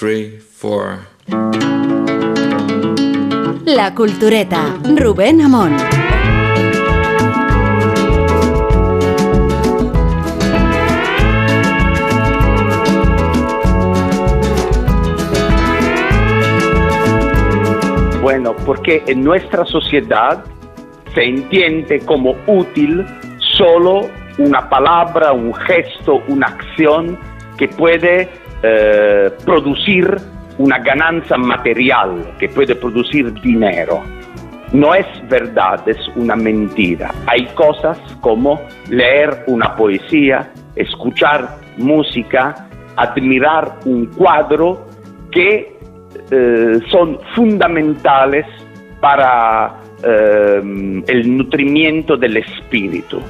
three, four. La Cultureta, Rubén Amón. Bueno, porque en nuestra sociedad se entiende como útil solo una palabra, un gesto, una acción que puede eh, producir una ganancia material, que puede producir dinero. No es verdad, es una mentira. Hay cosas como leer una poesía, escuchar música, admirar un cuadro que eh, son fundamentales para eh, el nutrimiento del espíritu.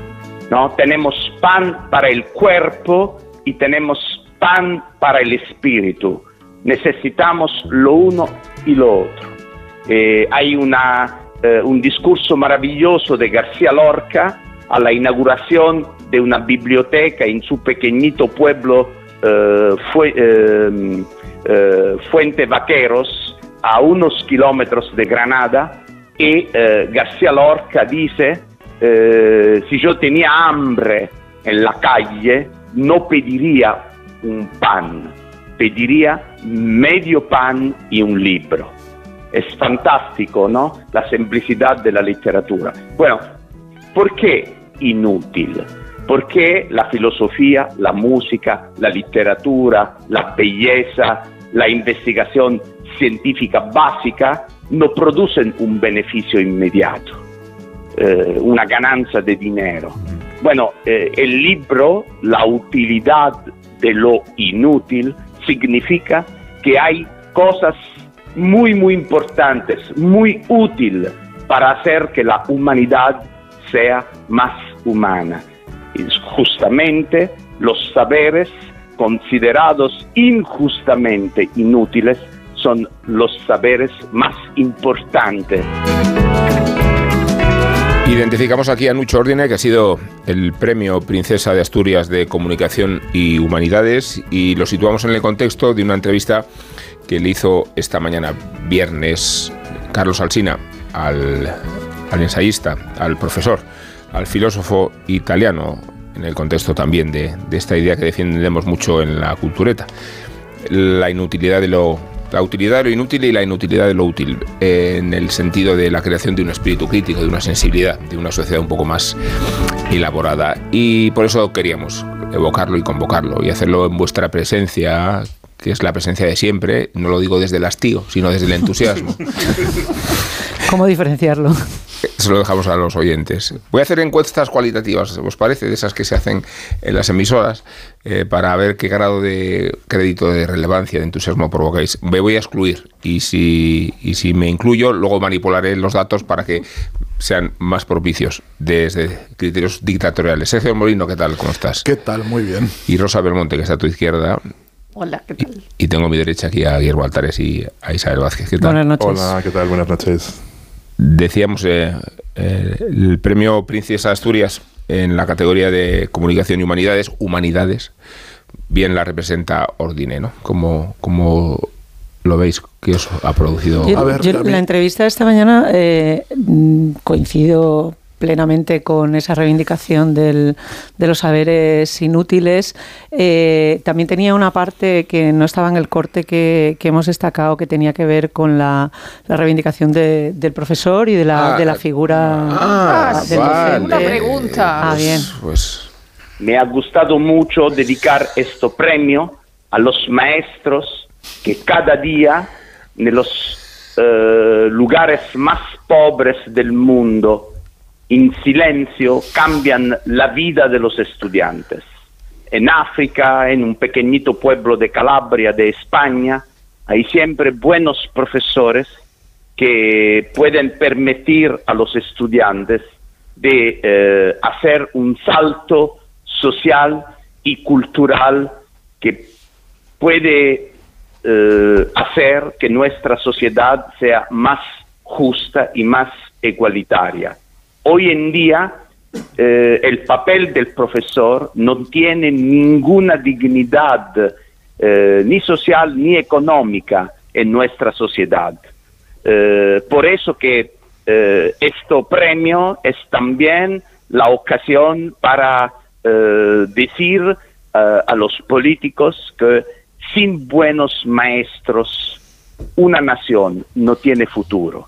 ¿no? Tenemos pan para el cuerpo y tenemos pan para el espíritu. Necesitamos lo uno y lo otro. Eh, hay una, eh, un discurso maravilloso de García Lorca a la inauguración de una biblioteca en su pequeñito pueblo eh, Fuente Vaqueros, a unos kilómetros de Granada, y García Lorca dice, si yo tenía hambre en la calle, no pediría un pan, pediría medio pan y un libro. Es fantástico, ¿no? La simplicidad de la literatura. Bueno, ¿por qué inútil? Porque la filosofía, la música, la literatura, la belleza, la investigación científica básica no producen un beneficio inmediato, eh, una ganancia de dinero. Bueno, eh, el libro, la utilidad de lo inútil, significa que hay cosas muy, muy importantes, muy útiles para hacer que la humanidad sea más humana. Justamente los saberes considerados injustamente inútiles son los saberes más importantes. Identificamos aquí a Nucho Ordine, que ha sido el premio Princesa de Asturias de Comunicación y Humanidades, y lo situamos en el contexto de una entrevista que le hizo esta mañana, viernes, Carlos Alsina, al, ensayista, al profesor, al filósofo italiano, en el contexto también de, de esta idea que defendemos mucho en la cultureta, la inutilidad de lo la utilidad de lo inútil y la inutilidad de lo útil, en el sentido de la creación de un espíritu crítico, de una sensibilidad, de una sociedad un poco más elaborada. Y por eso queríamos evocarlo y convocarlo y hacerlo en vuestra presencia, que es la presencia de siempre, no lo digo desde el hastío, sino desde el entusiasmo. ¿Cómo diferenciarlo? Se lo dejamos a los oyentes. Voy a hacer encuestas cualitativas, ¿os parece? De esas que se hacen en las emisoras, eh, para ver qué grado de crédito, de relevancia, de entusiasmo provocáis. Me voy a excluir y si, y si me incluyo, luego manipularé los datos para que sean más propicios desde criterios dictatoriales. Sergio Molino, ¿qué tal? ¿Cómo estás? ¿Qué tal? Muy bien. Y Rosa Belmonte, que está a tu izquierda. Hola, ¿qué tal? Y, tengo a mi derecha aquí a Guillermo Altares y a Isabel Vázquez. ¿Qué tal? Buenas noches. Hola, ¿qué tal? Buenas noches. Decíamos eh, eh, el premio Princesa Asturias en la categoría de comunicación y humanidades, humanidades, bien la representa Ordine, ¿no? Como, como lo veis que os ha producido. Yo, la entrevista de esta mañana eh, coincido plenamente con esa reivindicación del, de los saberes inútiles. Eh, también tenía una parte que no estaba en el corte que, hemos destacado, que tenía que ver con la, reivindicación del profesor y de la, de la ah, figura ah, del Una pregunta. Ah, bien. Pues, Me ha gustado mucho dedicar este premio a los maestros que cada día en los eh, lugares más pobres del mundo en silencio cambian la vida de los estudiantes. En África, en un pequeñito pueblo de Calabria, de España, hay siempre buenos profesores que pueden permitir a los estudiantes de eh, hacer un salto social y cultural que puede eh, hacer que nuestra sociedad sea más justa y más igualitaria. Hoy en día eh, el papel del profesor no tiene ninguna dignidad eh, ni social ni económica en nuestra sociedad. Eh, por eso que este premio es también la ocasión para decir a los políticos que sin buenos maestros una nación no tiene futuro.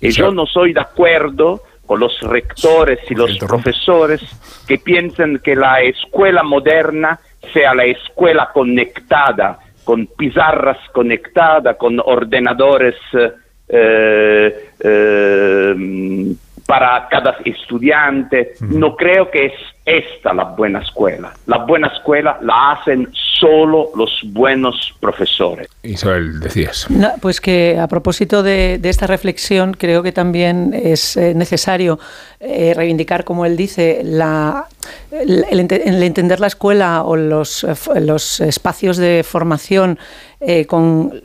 Y yo no soy de acuerdo con los rectores y los profesores que piensan que la escuela moderna sea la escuela conectada, con pizarras conectadas, con ordenadores eh, eh, para cada estudiante. No creo que es esta la buena escuela. La buena escuela la hacen solo los buenos profesores. Isabel, decías. No, pues que a propósito de, de, esta reflexión, creo que también es eh, necesario eh, reivindicar, como él dice, la, el, el, el, entender la escuela o los, los espacios de formación eh, con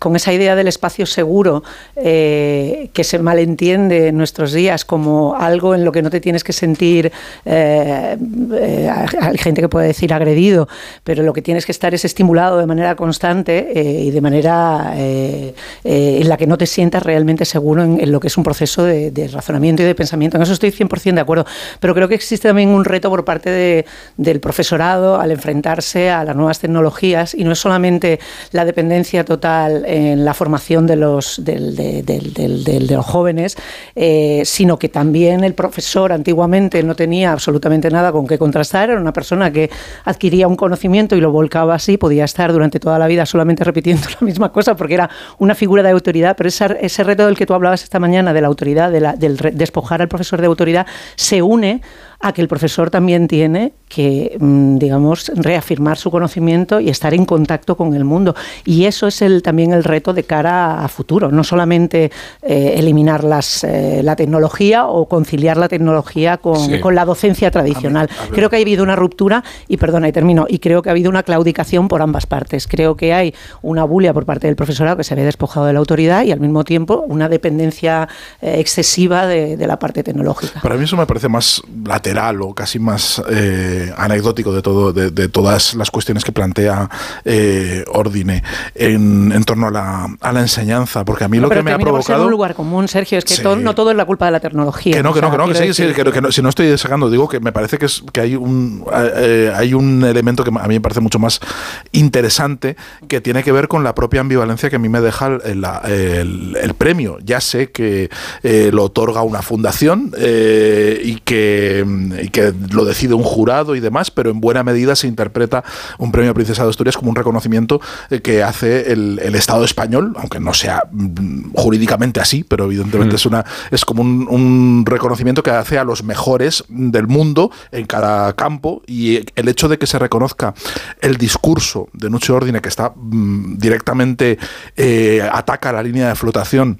con esa idea del espacio seguro eh, que se malentiende en nuestros días como algo en lo que no te tienes que sentir, eh, eh, hay gente que puede decir agredido, pero lo que tienes que estar es estimulado de manera constante y de manera en la que no te sientas realmente seguro en, lo que es un proceso de, razonamiento y de pensamiento. En eso estoy 100% de acuerdo, pero creo que existe también un reto por parte de, del profesorado al enfrentarse a las nuevas tecnologías y no es solamente la dependencia total en la formación de los, de, los jóvenes, eh, sino que también el profesor antiguamente no tenía absolutamente nada con qué contrastar, era una persona que adquiría un conocimiento y lo volcaba así, podía estar durante toda la vida solamente repitiendo la misma cosa porque era una figura de autoridad, pero ese, reto del que tú hablabas esta mañana, de la autoridad, de del despojar al profesor de autoridad, se une que el profesor también tiene que, mm, digamos, reafirmar su conocimiento y estar en contacto con el mundo. Y eso es el, también el reto de cara a futuro, no solamente eh, eliminar las, eh, la tecnología o conciliar la tecnología con, sí. con la docencia tradicional. A ver, a ver. Creo que ha habido una ruptura, y perdona, y termino, y creo que ha habido una claudicación por ambas partes. Creo que hay una bulia por parte del profesorado que se ve despojado de la autoridad y al mismo tiempo una dependencia eh, excesiva de, de, la parte tecnológica. Para mí eso me parece más lateral o casi más eh, anecdótico de todo de, de, todas las cuestiones que plantea eh, Ordine en, en torno a la, a la, enseñanza, porque a mí no, lo que me ha provocado... un lugar común, Sergio, es que sí. todo, no todo es la culpa de la tecnología. Que no, que no, que no, que sí, sí, que, que no, si no estoy sacando, digo que me parece que, es, que hay, un, eh, hay un elemento que a mí me parece mucho más interesante que tiene que ver con la propia ambivalencia que a mí me deja el, el, el premio. Ya sé que lo otorga una fundación y que y que lo decide un jurado y demás, pero en buena medida se interpreta un premio Princesa de Asturias como un reconocimiento eh, que hace el, el Estado español, aunque no sea mm, jurídicamente así, pero evidentemente mm. es una es como un, un, reconocimiento que hace a los mejores del mundo en cada campo y el hecho de que se reconozca el discurso de Nucho Ordine que está mm, directamente eh, ataca la línea de flotación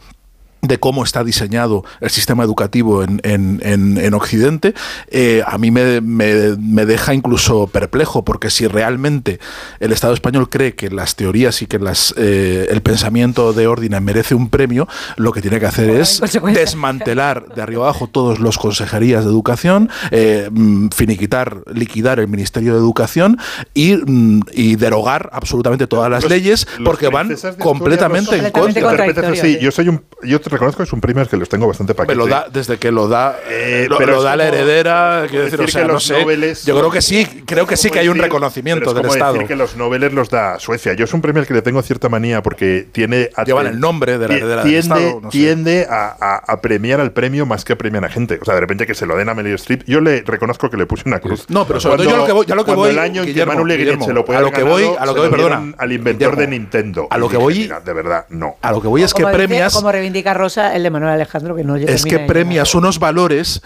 de cómo está diseñado el sistema educativo en, en, en, en Occidente, eh, a mí me, me, me, deja incluso perplejo, porque si realmente el Estado español cree que las teorías y que las, eh, el pensamiento de Ordina merece un premio, lo que tiene que hacer es desmantelar de arriba abajo todos los consejerías de educación, eh, finiquitar, liquidar el Ministerio de Educación y, y derogar absolutamente todas las los, leyes, porque van completamente en contra. Sí, yo soy un... Yo reconozco que es un premio que los tengo bastante paquete. Me lo da, desde que lo da, eh, lo, pero lo da la heredera, quiero decir, decir, o sea, no sé, noveles, yo creo que sí, creo que sí que hay un reconocimiento del Estado. decir que los noveles los da Suecia. Yo es un premio al que le tengo cierta manía porque tiene... Llevan el nombre de la heredera tiende, del Estado. No sé. Tiende a, a, a, premiar al premio más que a premiar a gente. O sea, de repente que se lo den a Meryl Streep, yo le reconozco que le puse una cruz. No, pero sobre todo yo lo que voy, yo lo que voy el año en que Guillermo, se lo puede a lo que voy, a lo que voy, perdona, al inventor de Nintendo. A lo que voy, de verdad, no. A lo que voy es que premias como reivindica Rosa el de Manuel Alejandro que no Es que premias unos valores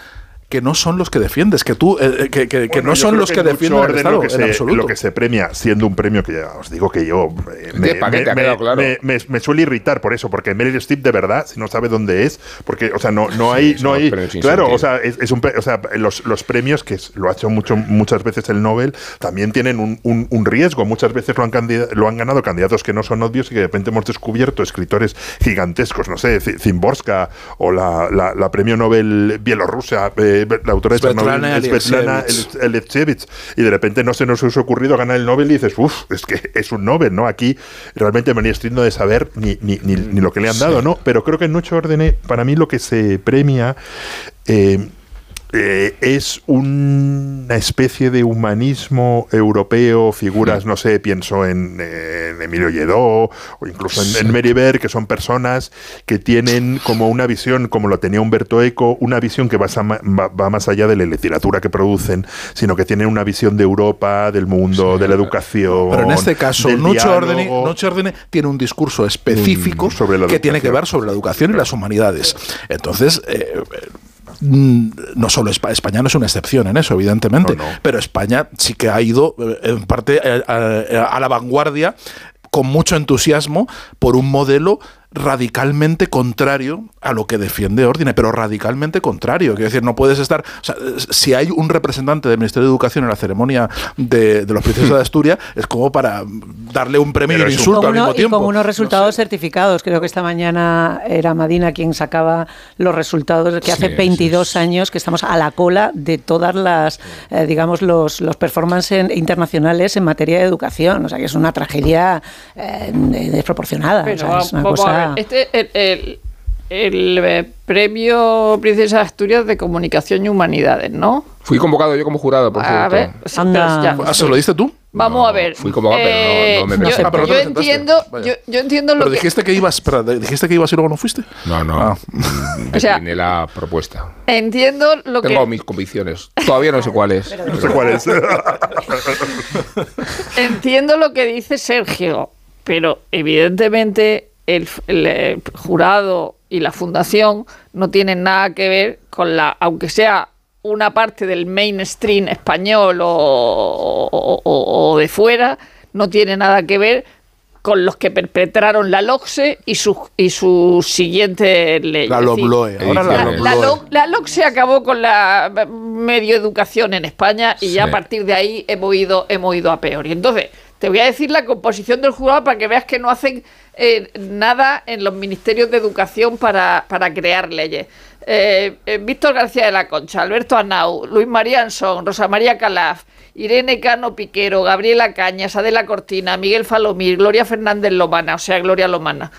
que no son los que defiendes, que tú, eh, que, que, bueno, que, no son los que, que defienden el Estado, que se, en absoluto. Lo que se premia, siendo un premio que ya os digo que yo eh, me, paquete, me, claro. me, me, suele irritar por eso, porque Meryl Streep de verdad, si no sabe dónde es, porque, o sea, no, no hay, sí, no hay, claro, o sea, es, es, un, o sea, los, los premios que es, lo ha hecho mucho, muchas veces el Nobel, también tienen un, un, un riesgo, muchas veces lo han, lo han ganado candidatos que no son obvios y que de repente hemos descubierto escritores gigantescos, no sé, Zimborska o la, la, la premio Nobel bielorrusa, eh, eh, la autora de Chernobyl, Svetlana Elechevich, y de repente no se nos ha ocurrido ganar el Nobel y dices, uff, es que es un Nobel, ¿no? Aquí realmente me estoy de saber ni, ni, ni, ni, lo que le han dado, ¿no? Pero creo que en Noche Orden, para mí lo que se premia eh, eh, es una especie de humanismo europeo, figuras, no sé, pienso en, Emilio Lledó o incluso en, Mary que son personas que tienen como una visión, como lo tenía Humberto Eco, una visión que va, va, más allá de la literatura que producen, sino que tienen una visión de Europa, del mundo, de la educación. Pero en este caso, Noche Ordene, tiene un discurso específico mm, que tiene que ver sobre la educación y las humanidades. Entonces, eh, no solo España, no es una excepción en eso, evidentemente, pero España sí que ha ido eh, en parte eh, a la vanguardia con mucho entusiasmo por un modelo radicalmente contrario a lo que defiende Ordine, pero radicalmente contrario. Quiero decir, no puedes estar. O sea, si hay un representante del Ministerio de Educación en la ceremonia de, los princesos de Asturias, es como para darle un premio y un insulto al mismo tiempo. Y con unos resultados certificados. Creo que esta mañana era Madina quien sacaba los resultados que hace 22 años que estamos a la cola de todas las, eh, digamos, los, los performances internacionales en materia de educación. O sea, que es una tragedia eh, desproporcionada. es una cosa este, el, el, eh, premio Princesa de Asturias de Comunicación y Humanidades, ¿no? Fui convocado yo como jurado, por a ver, ya. ¿Ah, ¿Se lo diste tú? Vamos a ver. Fui convocado, pero no, me eh, yo, ah, yo entiendo, yo, yo, entiendo lo pero dijiste que ibas, pero dijiste que ibas y luego no fuiste. No, no. Ah. Mm, o sea, la propuesta. Entiendo lo que Tengo mis convicciones. Todavía no sé cuáles. no sé cuáles. entiendo lo que dice Sergio, pero evidentemente el, eh, jurado y la fundación no tienen nada que ver con la, aunque sea una parte del mainstream español o, de fuera, no tiene nada que ver con los que perpetraron la LOCSE y su, y su siguiente ley. La LOBLOE. la, LOCSE acabó con la medio educación en España y ya a partir de ahí hemos ido, hemos ido a peor. Y entonces, te voy a decir la composición del jurado para que veas que no hacen eh, nada en los ministerios de educación para, para crear leyes. Eh, eh, Víctor García de la Concha, Alberto Anau, Luis María Ansón, Rosa María Calaf, Irene Cano Piquero, Gabriela Cañas, Adela Cortina, Miguel Falomir, Gloria Fernández Lomana, o sea, Gloria Lomana.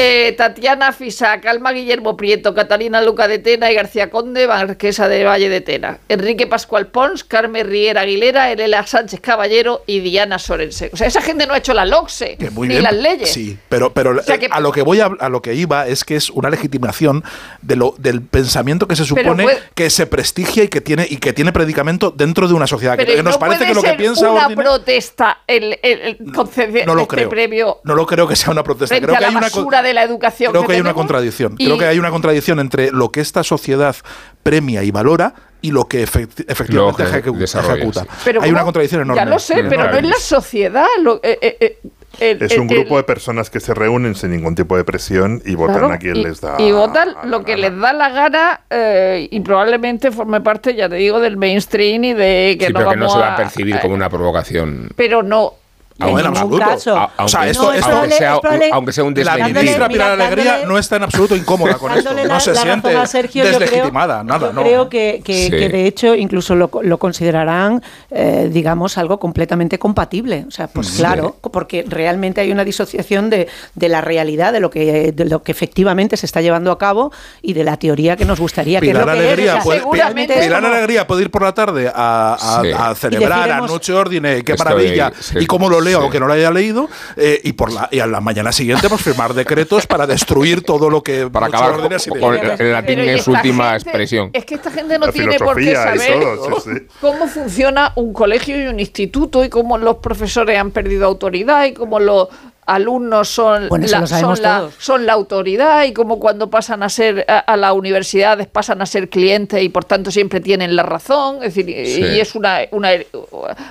Eh, Tatiana Fisa, Calma Guillermo Prieto, Catalina Luca de Tena y García Conde, Marquesa de Valle de Tena. Enrique Pascual Pons, Carmen Riera Aguilera, Elena Sánchez Caballero y Diana Sorense. O sea, esa gente no ha hecho la LOCSE ni las leyes. Sí, pero, pero a lo que voy a, lo que iba es que es una legitimación de lo, del pensamiento que se supone que se prestigia y que tiene y que tiene predicamento dentro de una sociedad. que nos parece que lo que piensa una protesta el, el, conceder no lo este creo. premio. No lo creo que sea una protesta. Creo que hay una de la educación. Creo que, hay una contradicción. Creo que hay una contradicción entre lo que esta sociedad premia y valora y lo que efectivamente ejecuta. hay una contradicción enorme. Ya lo sé, pero no es la sociedad. Eh, eh, eh, es un grupo de personas que se reúnen sin ningún tipo de presión y votan a quien les da. Y votan lo que les da la gana y probablemente forme parte, ya te digo, del mainstream y de que no pero que no se va a percibir como una provocación. Pero no, en absoluto. Caso. o sea, esto, aunque, sea, aunque, sea, un La ministra Pilar Alegría no está en absoluto incómoda con esto. No se siente deslegitimada, nada. Yo creo que, que, de hecho incluso lo, lo considerarán, eh, digamos, algo completamente compatible. O sea, pues claro, porque realmente hay una disociación de, de, la realidad, de lo, que, de lo que efectivamente se está llevando a cabo y de la teoría que nos gustaría Pilar que Alegría puede, Pilar Alegría puede ir por la tarde a, a, celebrar a Noche Ordine, qué maravilla, y cómo lo o que no lo haya leído, eh, y por la y a la mañana siguiente pues firmar decretos para destruir todo lo que para acabar con, el latín en su última expresión. Es que esta gente no tiene por qué saber cómo funciona un colegio y un instituto y cómo los profesores han perdido autoridad y cómo los alumnos son, la, son, la, autoridad y como cuando pasan a ser a, la universidad pasan a ser clientes y por tanto siempre tienen la razón, es decir, y es una, una,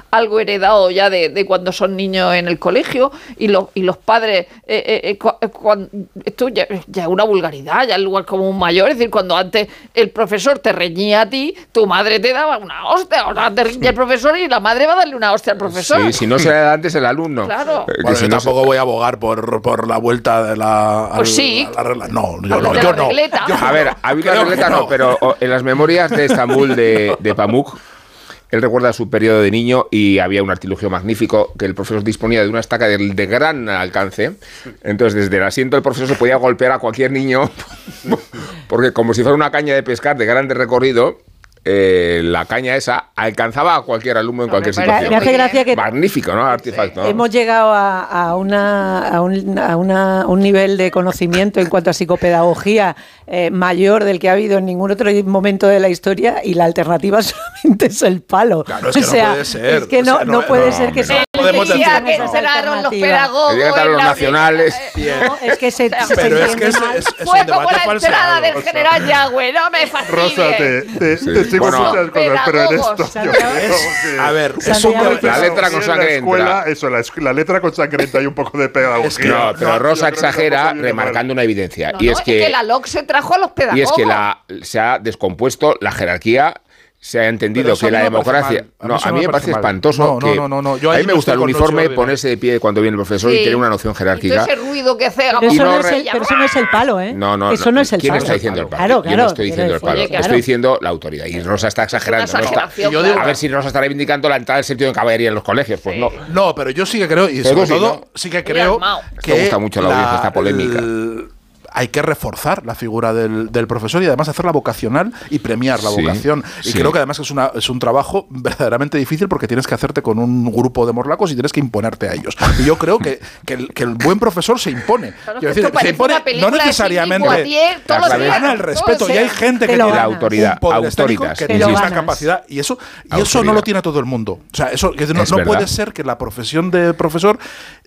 algo heredado ya de, cuando son niños en el colegio y, los y los padres, eh, eh, eh, esto ya es una vulgaridad, ya es lugar como un mayor, es decir, cuando antes el profesor te reñía a ti, tu madre te daba una hostia, ahora te reñía el profesor y la madre va a darle una hostia al profesor. Sí, si no se da antes el alumno. Claro. tampoco voy a abogar por, por la vuelta de la. Pues sí. No, yo no, yo no. a ver, había una regleta no, pero en las memorias de Estambul de, de Pamuk él recuerda su periodo de niño y había un artilugio magnífico que el profesor disponía de una estaca de, de, gran alcance. Entonces, desde el asiento del profesor se podía golpear a cualquier niño, porque como si fuera una caña de pescar de grande recorrido, eh, la caña esa alcanzaba a cualquier alumno en cualquier situación. Me hace gracia que Magnífico, ¿no? Artefacto. Hemos llegado a, una, a, un, a una, un, nivel de conocimiento en cuanto a psicopedagogía eh, mayor del que ha habido en ningún otro momento de la historia y la alternativa solamente es el palo. Claro, es que o sea, no puede ser. Es que no, no, puede ser que sea podemos decir que entraron los pedagogos los nacionales es que se, pero es que es, como la entrada del general Yagüe no me fastidies Rosa te, sigo bueno, muchas cosas pero en esto yo creo a ver es un la letra con sangre escuela, eso la, la, letra con sangre hay un poco de pedagogía. No pero Rosa exagera remarcando una evidencia y es que la LOC se trajo a los pedagogos y es que la se ha descompuesto la jerarquía se ha entendido que la democracia. A no, a mí me parece, espantoso. que, no, no, no, a mí me gusta el uniforme, ponerse de pie cuando viene el profesor y tener una noción jerárquica. ese ruido que hace. Pero eso, no, es el, pero eso no es el palo, ¿eh? No, no. Eso no es el ¿Quién palo. está diciendo el palo? Claro, claro. Yo no estoy diciendo el palo. Estoy diciendo la autoridad. Y Rosa está exagerando. ¿no? Está, yo digo, a ver si Rosa está reivindicando la entrada del sentido de caballería en los colegios. Pues no. No, pero yo sí que creo, y sobre todo, sí que creo que. Me gusta mucho la audiencia esta polémica hay que reforzar la figura del, del, profesor y además hacerla vocacional y premiar la sí, vocación. Y sí. creo que además es, una, es un trabajo verdaderamente difícil porque tienes que hacerte con un grupo de morlacos y tienes que imponerte a ellos. Y yo creo que, que, el, que el, buen profesor se impone. Claro, Quiero decir, se impone no necesariamente gana el respeto. y hay gente que tiene la autoridad, un autoritas, que tiene esta capacidad y eso, y eso no lo tiene todo el mundo. O sea, eso no, no puede ser que la profesión de profesor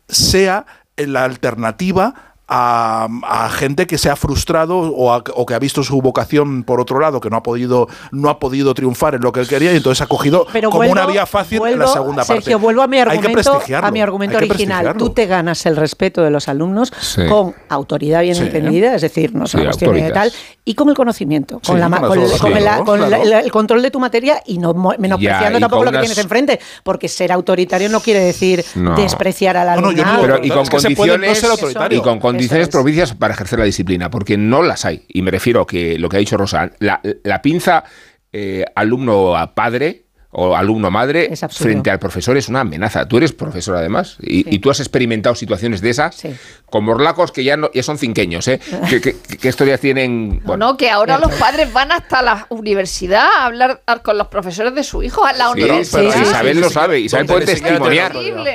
sea la alternativa a, a, gente que se ha frustrado o, a, o, que ha visto su vocación por otro lado, que no ha podido, no ha podido triunfar en lo que él quería y entonces ha cogido Pero como vuelvo, una vía fácil vuelvo, en la segunda parte. Sergio, vuelvo a mi argumento, Hay que a mi argumento original. Tú te ganas el respeto de los alumnos sí. con autoridad bien Sí. entendida, es decir, no es una Sí, cuestión de tal, y con el conocimiento, con, Sí, la, con el, con con claro. control de tu materia y no mo- menospreciando Ya, y tampoco lo que unas- tienes enfrente, porque ser autoritario no quiere decir No. despreciar al No, no, no digo Pero y con Es que se puede no condiciones ser autoritario. y con condiciones Eso es. propicias para ejercer la disciplina, porque no las hay. Y me refiero a que lo que ha dicho Rosa, la, la pinza eh, alumno a padre o alumno madre frente al profesor es una amenaza. Tú eres profesor además y, Sí. y tú has experimentado situaciones de esas Sí. con morlacos que ya, no, ya son cinqueños, ¿eh? que, que, que estos ya tienen... No, bueno, no, que ahora los padres van hasta la universidad a hablar con los profesores de su hijo, a la Sí, universidad. pero Isabel sí, lo sí, sabe, Isabel puede testimoniar.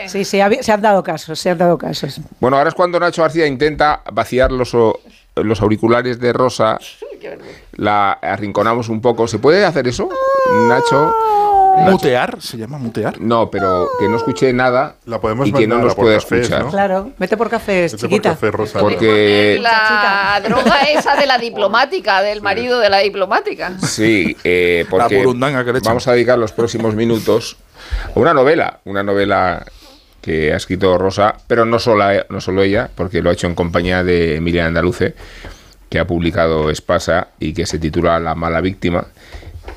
Sí, sí, ha- se han dado casos, se han dado casos. Bueno, ahora es cuando Nacho García intenta vaciar los, o- los auriculares de Rosa. La arrinconamos un poco. ¿Se puede hacer eso, Nacho? Mutear, se llama mutear. No, pero que no escuche nada La podemos y que no nos pueda cafés, escuchar. ¿no? Claro, vete por Vete café, Rosa. Porque La droga esa de la diplomática, del marido de la diplomática. sí, eh, porque que vamos a dedicar los próximos minutos a una novela, una novela que ha escrito Rosa, pero no solo, no solo ella, porque lo ha hecho en compañía de Emilia Andaluce, que ha publicado Espasa y que se titula La mala víctima.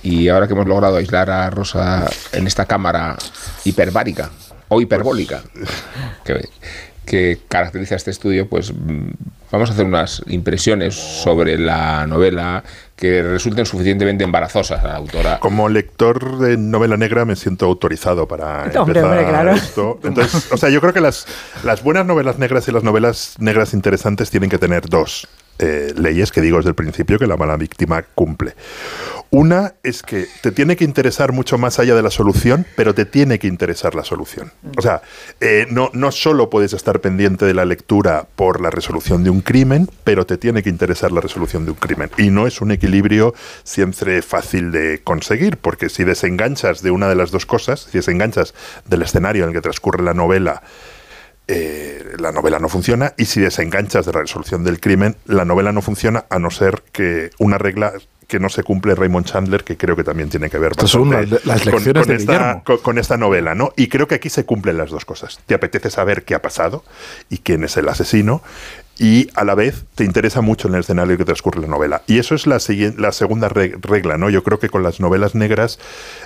Y ahora que hemos logrado aislar a Rosa en esta cámara hiperbárica o hiperbólica que, que caracteriza este estudio, pues mm, vamos a hacer unas impresiones sobre la novela que resulten suficientemente embarazosas a la autora. Como lector de novela negra me siento autorizado para Hombre, empezar hombre, claro. esto. Entonces, o sea, yo creo que las, las buenas novelas negras y las novelas negras interesantes tienen que tener dos eh, leyes que digo desde el principio que la mala víctima cumple. Una es que te tiene que interesar mucho más allá de la solución, pero te tiene que interesar la solución. O sea, eh, no, no solo puedes estar pendiente de la lectura por la resolución de un crimen, pero te tiene que interesar la resolución de un crimen. Y no es un equilibrio siempre fácil de conseguir, porque si desenganchas de una de las dos cosas, si desenganchas del escenario en el que transcurre la novela, eh, la novela no funciona y si desenganchas de la resolución del crimen, la novela no funciona a no ser que una regla que no se cumple Raymond Chandler, que creo que también tiene que ver son las- con- lecciones con, de esta, con esta novela, ¿no? Y creo que aquí se cumplen las dos cosas. Te apetece saber qué ha pasado y quién es el asesino y a la vez te interesa mucho en el escenario que transcurre la novela. Y eso es la, la segunda regla, ¿no? Yo creo que con las novelas negras,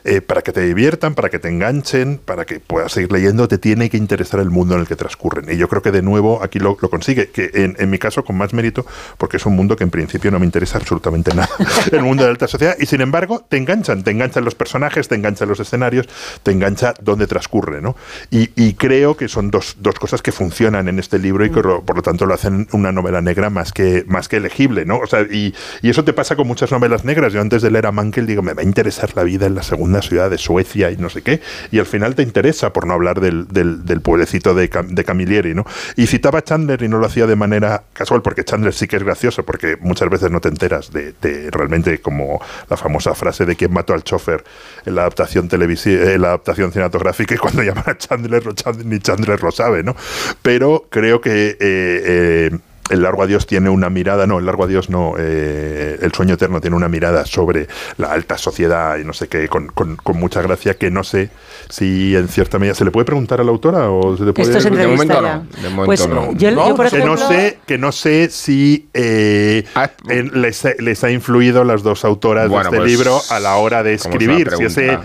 eh, para que te diviertan, para que te enganchen, para que puedas seguir leyendo, te tiene que interesar el mundo en el que transcurren. Y yo creo que de nuevo aquí lo, consigue, que en, en, mi caso con más mérito, porque es un mundo que en principio no me interesa absolutamente nada, el mundo de la alta sociedad, y sin embargo te enganchan, te enganchan los personajes, te enganchan los escenarios, te engancha donde transcurre, ¿no? Y, y creo que son dos, dos, cosas que funcionan en este libro y que por lo tanto lo hacen una novela negra más que, más que elegible, ¿no? O sea, y, y eso te pasa con muchas novelas negras. Yo antes de leer a Mankel digo, me va a interesar la vida en la segunda ciudad de Suecia y no sé qué, y al final te interesa, por no hablar del, del, pueblecito de, de, Camilleri, ¿no? Y citaba a Chandler y no lo hacía de manera casual, porque Chandler sí que es gracioso, porque muchas veces no te enteras de, realmente como la famosa frase de quién mató al chofer en la adaptación televisiva, en la adaptación cinematográfica, y cuando llaman a Chandler, ni Chandler lo sabe, ¿no? Pero creo que eh, eh, el largo adiós tiene una mirada, no, el largo adiós no, eh, el sueño eterno tiene una mirada sobre la alta sociedad y no sé qué, con, con, mucha gracia que no sé si en cierta medida se le puede preguntar a la autora o se le puede... Esto es de momento no, de momento pues, no. Yo, no, por ejemplo, que, no sé, que no sé si eh, ah, les, les, ha influido las dos autoras de este pues, libro a la hora de escribir, si ese,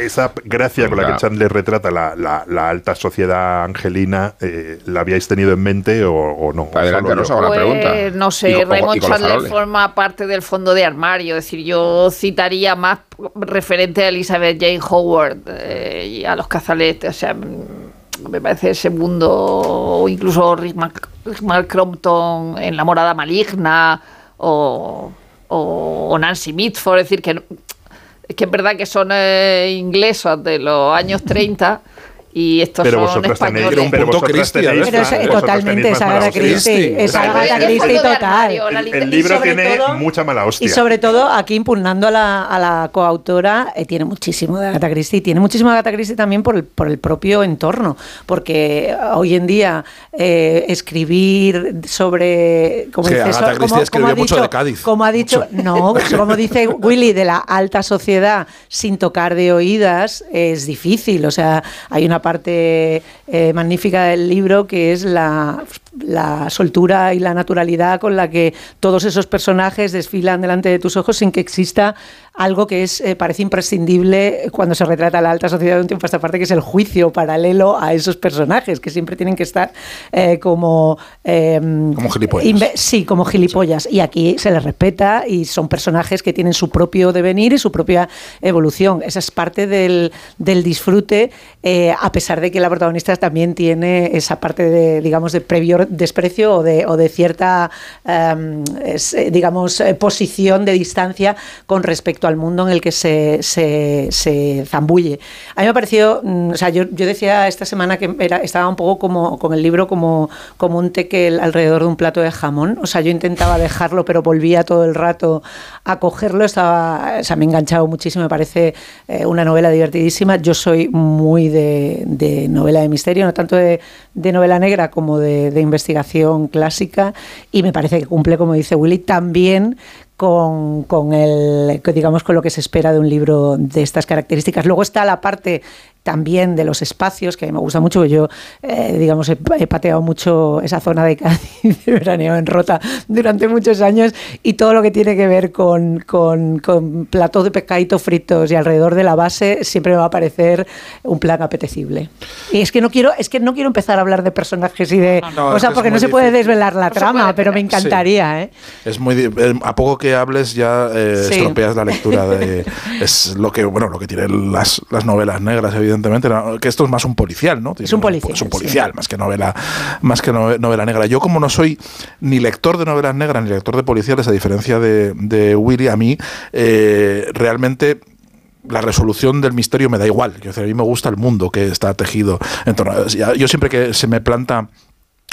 esa gracia con la que Chandler retrata la, la, la alta sociedad angelina eh, la habíais tenido en mente o, o no. Adelante, Pues, pregunta. No sé, Raymond Chandler forma parte del fondo de armario, es decir, yo citaría más referente a Elizabeth Jane Howard eh, y a los cazaletes, o sea, me parece ese mundo, o incluso Rick, Crompton en La morada maligna, o, o Nancy Mitford, es decir, que, es que es verdad que son eh, inglesos de los años 30 y estos pero son españoles. Tenéis, pero vosotros tenéis, pero es, totalmente es Agatha Christie, es Agatha Christie total. El, el libro tiene todo, mucha mala hostia. Y sobre todo aquí impugnando a la, a la coautora eh, tiene muchísimo de Agatha Christie, tiene muchísimo de Agatha Christie también por el, por el propio entorno, porque hoy en día eh, escribir sobre como sí, dice, Agatha Christie como, escribió mucho dicho, de Cádiz. Como ha dicho, no, como dice Willy de la alta sociedad sin tocar de oídas es difícil, o sea, hay una parte eh, magnífica del libro que es la la soltura y la naturalidad con la que todos esos personajes desfilan delante de tus ojos sin que exista algo que es eh, parece imprescindible cuando se retrata la alta sociedad de un tiempo a esta parte, que es el juicio paralelo a esos personajes, que siempre tienen que estar eh, como... Em, como gilipollas. Sí, como gilipollas. Y aquí se les respeta y son personajes que tienen su propio devenir y su propia evolución. Esa es parte del, del disfrute, eh, a pesar de que la protagonista también tiene esa parte de, digamos, de previo desprecio o de, o de cierta, em, eh, digamos, eh, posición de distancia con respecto al mundo en el que se, se, zambulle. A mí me ha parecido, mm, o sea, yo, yo decía esta semana que era, estaba un poco como con el libro como, como un teque alrededor de un plato de jamón. O sea, yo intentaba dejarlo, pero volvía todo el rato a cogerlo. Estaba, o sea, me he enganchado muchísimo, me parece eh, una novela divertidísima. Yo soy muy de, de novela de misterio, no tanto de, de novela negra como de, de investigación clásica y me parece que cumple, como dice Willy, también con, con, el, digamos, con lo que se espera de un libro de estas características. Luego está la parte también de los espacios, que a mí me gusta mucho, yo, eh, digamos, he, pateado mucho esa zona de Cádiz, de veraneo en Rota durante muchos años, y todo lo que tiene que ver con, con, con platos de pescadito fritos y alrededor de la base siempre me va a parecer un plan apetecible. Y es que no quiero, es que no quiero empezar a hablar de personajes y de o sea, porque no se puede desvelar la trama, pero me encantaría. ¿eh? Es muy eh, a poco que hables ya eh, estropeas la lectura de es lo que bueno lo que tienen las, las novelas negras, evidentemente que esto es más un policial, ¿no? Es un policial. Es un policial, más que novela, más que novela negra. Yo, como no soy ni lector de novelas negras ni lector de policiales, a diferencia de, de Willy, a mí eh, realmente la resolución del misterio me da igual. a mí me gusta el mundo que está tejido en torno Yo siempre que se me planta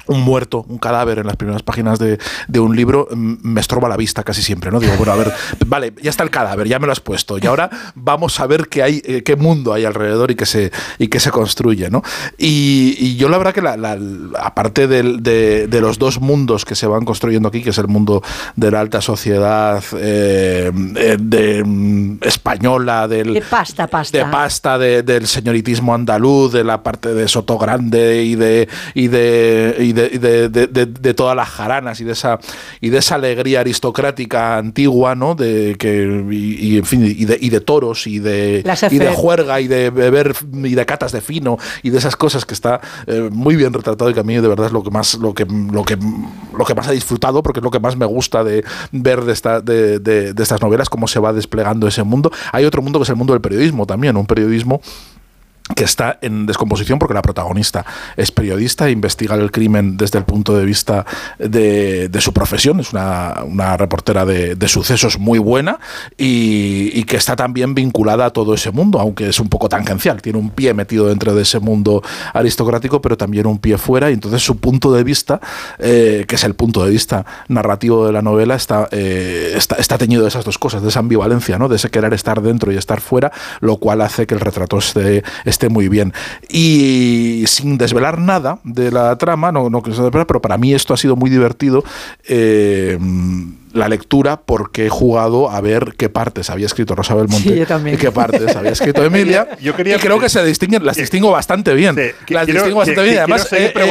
un muerto, un cadáver en las primeras páginas de, de, un libro me estorba la vista casi siempre, ¿no? Digo, bueno, a ver, vale, ya está el cadáver, ya me lo has puesto, y ahora vamos a ver qué hay, eh, qué mundo hay alrededor y qué se, y qué se construye, ¿no? Y, yo la verdad que la, aparte de, de, los dos mundos que se van construyendo aquí, que es el mundo de la alta sociedad eh, eh, de, mm, española, del, de pasta, pasta. De pasta, del señoritismo andaluz, de la parte de Soto Grande y de, y de de, todas las jaranas y de esa y de esa alegría aristocrática antigua, ¿no? De que y, en fin y de, toros y de y de juerga y de beber y de catas de fino y de esas cosas que está eh, muy bien retratado y que a mí de verdad es lo que más lo que lo que lo que más he disfrutado porque es lo que más me gusta de ver de, esta, de, de estas novelas cómo se va desplegando ese mundo. Hay otro mundo que es el mundo del periodismo también, un periodismo que está en descomposición porque la protagonista es periodista e investiga el crimen desde el punto de vista de, su profesión, es una, reportera de, sucesos muy buena y, que está también vinculada a todo ese mundo, aunque es un poco tangencial, tiene un pie metido dentro de ese mundo aristocrático, pero también un pie fuera. Y entonces su punto de vista, eh, que es el punto de vista narrativo de la novela, está, eh, está, está, teñido de esas dos cosas, de esa ambivalencia, ¿no? de ese querer estar dentro y estar fuera, lo cual hace que el retrato esté esté muy bien. Y sin desvelar nada de la trama, no, no pero para mí esto ha sido muy divertido. Eh, la lectura porque he jugado a ver qué partes había escrito Rosa Belmonte y qué partes había escrito Emilia. Yo quería, y creo que se distinguen, las distingo bastante bien. las distingo bastante bien. Además, eh, eh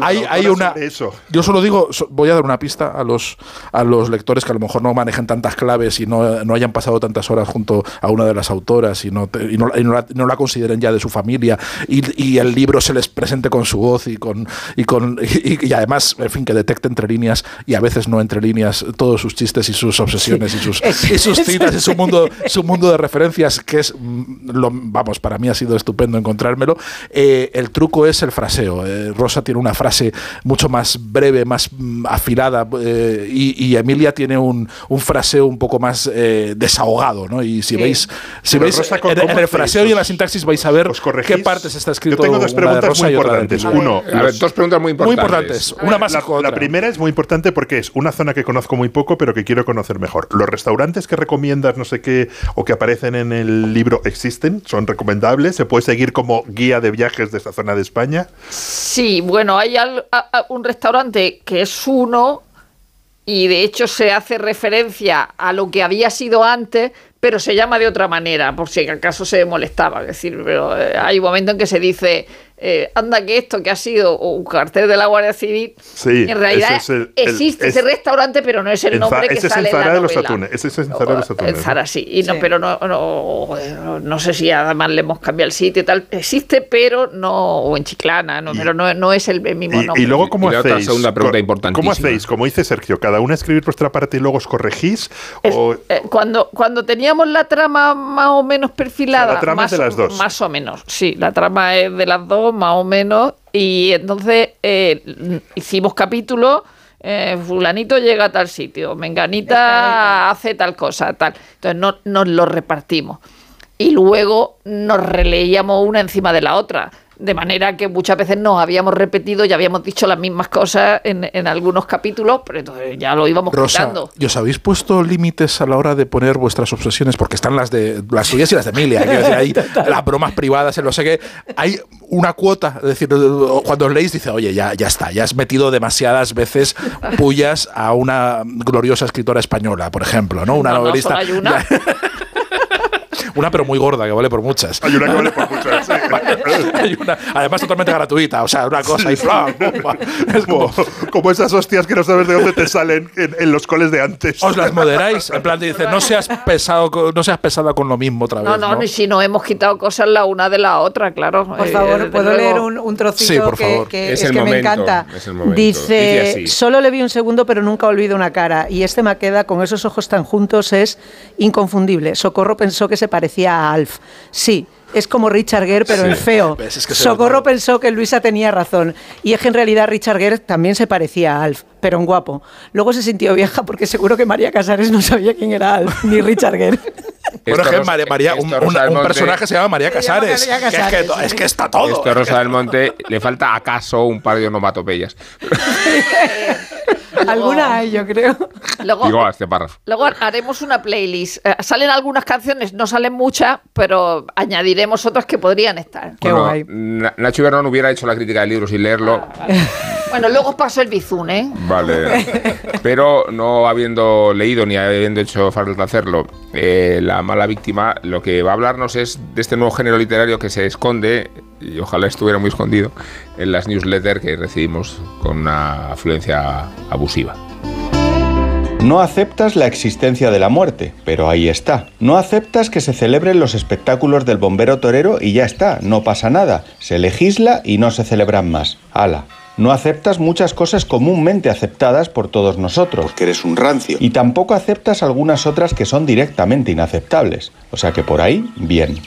hay, hay una. Eso. Yo solo digo, voy a dar una pista a los, a los lectores que a lo mejor no manejan tantas claves y no, no hayan pasado tantas horas junto a una de las autoras y no, y no, la, no, la, consideren ya de su familia y, y, el libro se les presente con su voz y con y con y, además, en fin, que detecte entre líneas y a veces no entre líneas todos sus chistes y sus obsesiones y, sus, y sus citas y su mundo, su mundo de referencias, que es, mm, lo, vamos, para mí ha sido estupendo encontrármelo. Eh, el truco es el fraseo. Eh, Rosa tiene una frase mucho más breve, más mm, afilada, eh, y, Emilia tiene un, un, fraseo un poco más desahogado, ¿no? Y si veis, si veis en, el fraseo y en la sintaxis vais a ver qué partes está escrito. Yo tengo dos preguntas muy importantes. Uno, dos preguntas muy importantes. Muy importantes. Una más la, la primera es muy importante porque es una zona que conozco muy poco, pero que quiero conocer mejor. ¿Los restaurantes que recomiendas, no sé qué, o que aparecen en el libro existen? ¿Son recomendables? ¿Se puede seguir como guía de viajes de esta zona de España? Sí, bueno, hay un restaurante que es uno y de hecho se hace referencia a lo que había sido antes, pero se llama de otra manera, por si acaso se molestaba. Es decir, pero eh, hay un momento en que se dice eh, anda que esto que ha sido un cartel de la Guardia Civil, en realidad existe ese restaurante, pero no es el nombre que sale en la de los Atunes. Ese es el Zara de los Atunes. El Zara, sí. Y no, Pero no, no, no, sé si además le hemos cambiado el sitio y tal. Existe, pero no, o en Chiclana, no, pero no, no es el mismo nombre. Y luego, ¿cómo hacéis? segunda pregunta ¿Cómo hacéis? Como dice Sergio, ¿cada uno escribir vuestra parte y luego os corregís? o... Eh, cuando, cuando teníamos la trama más o menos perfilada. la trama más, es de las dos. Más o menos, sí. La trama es de las dos más o menos, y entonces eh, hicimos capítulos. Eh, fulanito llega a tal sitio, menganita hace tal cosa, tal. Entonces no, nos lo repartimos. Y luego nos releíamos una encima de la otra de manera que muchas veces nos habíamos repetido y habíamos dicho las mismas cosas en, algunos capítulos, pero entonces ya lo íbamos Rosa, ¿Y os habéis puesto límites a la hora de poner vuestras obsesiones? Porque están las de las suyas y las de Emilia. Decir, hay las bromas privadas, en lo sé que hay una cuota. Es decir, cuando os leéis, dice, oye, ya, ya está, ya has metido demasiadas veces pullas a una gloriosa escritora española, por ejemplo, ¿no? Una novelista. Una, pero muy gorda, que vale por muchas. Hay una que vale por muchas, Hay una, además, totalmente gratuita. O sea, una cosa y Es como, como, esas hostias que no sabes de dónde te salen en, los coles de antes. Os las moderáis. En plan, te dice, no seas, pesado, no seas pesada con lo mismo otra vez. No, no, ni si no hemos quitado cosas la una de la otra, claro. Por favor, eh, ¿puedo leer un, un trocito sí, por favor. que, es, que me encanta? Dice, solo le vi un segundo, pero nunca olvido una cara. Y este me queda con esos ojos tan juntos es inconfundible. Socorro pensó que se parecía a Alf. Sí, es como Richard Gere, pero en feo. Socorro pensó que Luisa tenía razón. Y es que en realidad Richard Gere también se parecía a Alf, pero en guapo. Luego se sintió vieja porque seguro que María Casares no sabía quién era Alf, ni Richard Gere. Bueno, es que María, un, personaje se llama María Casares. es, que, está todo. Esto Rosa del Monte le falta acaso un par de onomatopeyas. Alguna hay, yo creo. Luego, este luego haremos una playlist. Eh, salen algunas canciones, no salen muchas, pero añadiremos otras que podrían estar. Qué guay. Nacho hubiera hecho la crítica del libro sin leerlo. Ah, Bueno, luego os paso el bizun, ¿eh? Vale. Pero no habiendo leído ni habiendo hecho falta hacerlo, eh, la mala víctima, lo que va a hablarnos es de este nuevo género literario que se esconde, y ojalá estuviera muy escondido, en las newsletters que recibimos con una afluencia abusiva. No aceptas la existencia de la muerte, pero ahí está. No aceptas que se celebren los espectáculos del bombero torero y ya está, no pasa nada. Se legisla y no se celebran más. Ala. No aceptas muchas cosas comúnmente aceptadas por todos nosotros. Porque eres un rancio. Y tampoco aceptas algunas otras que son directamente inaceptables. O sea que por ahí, bien.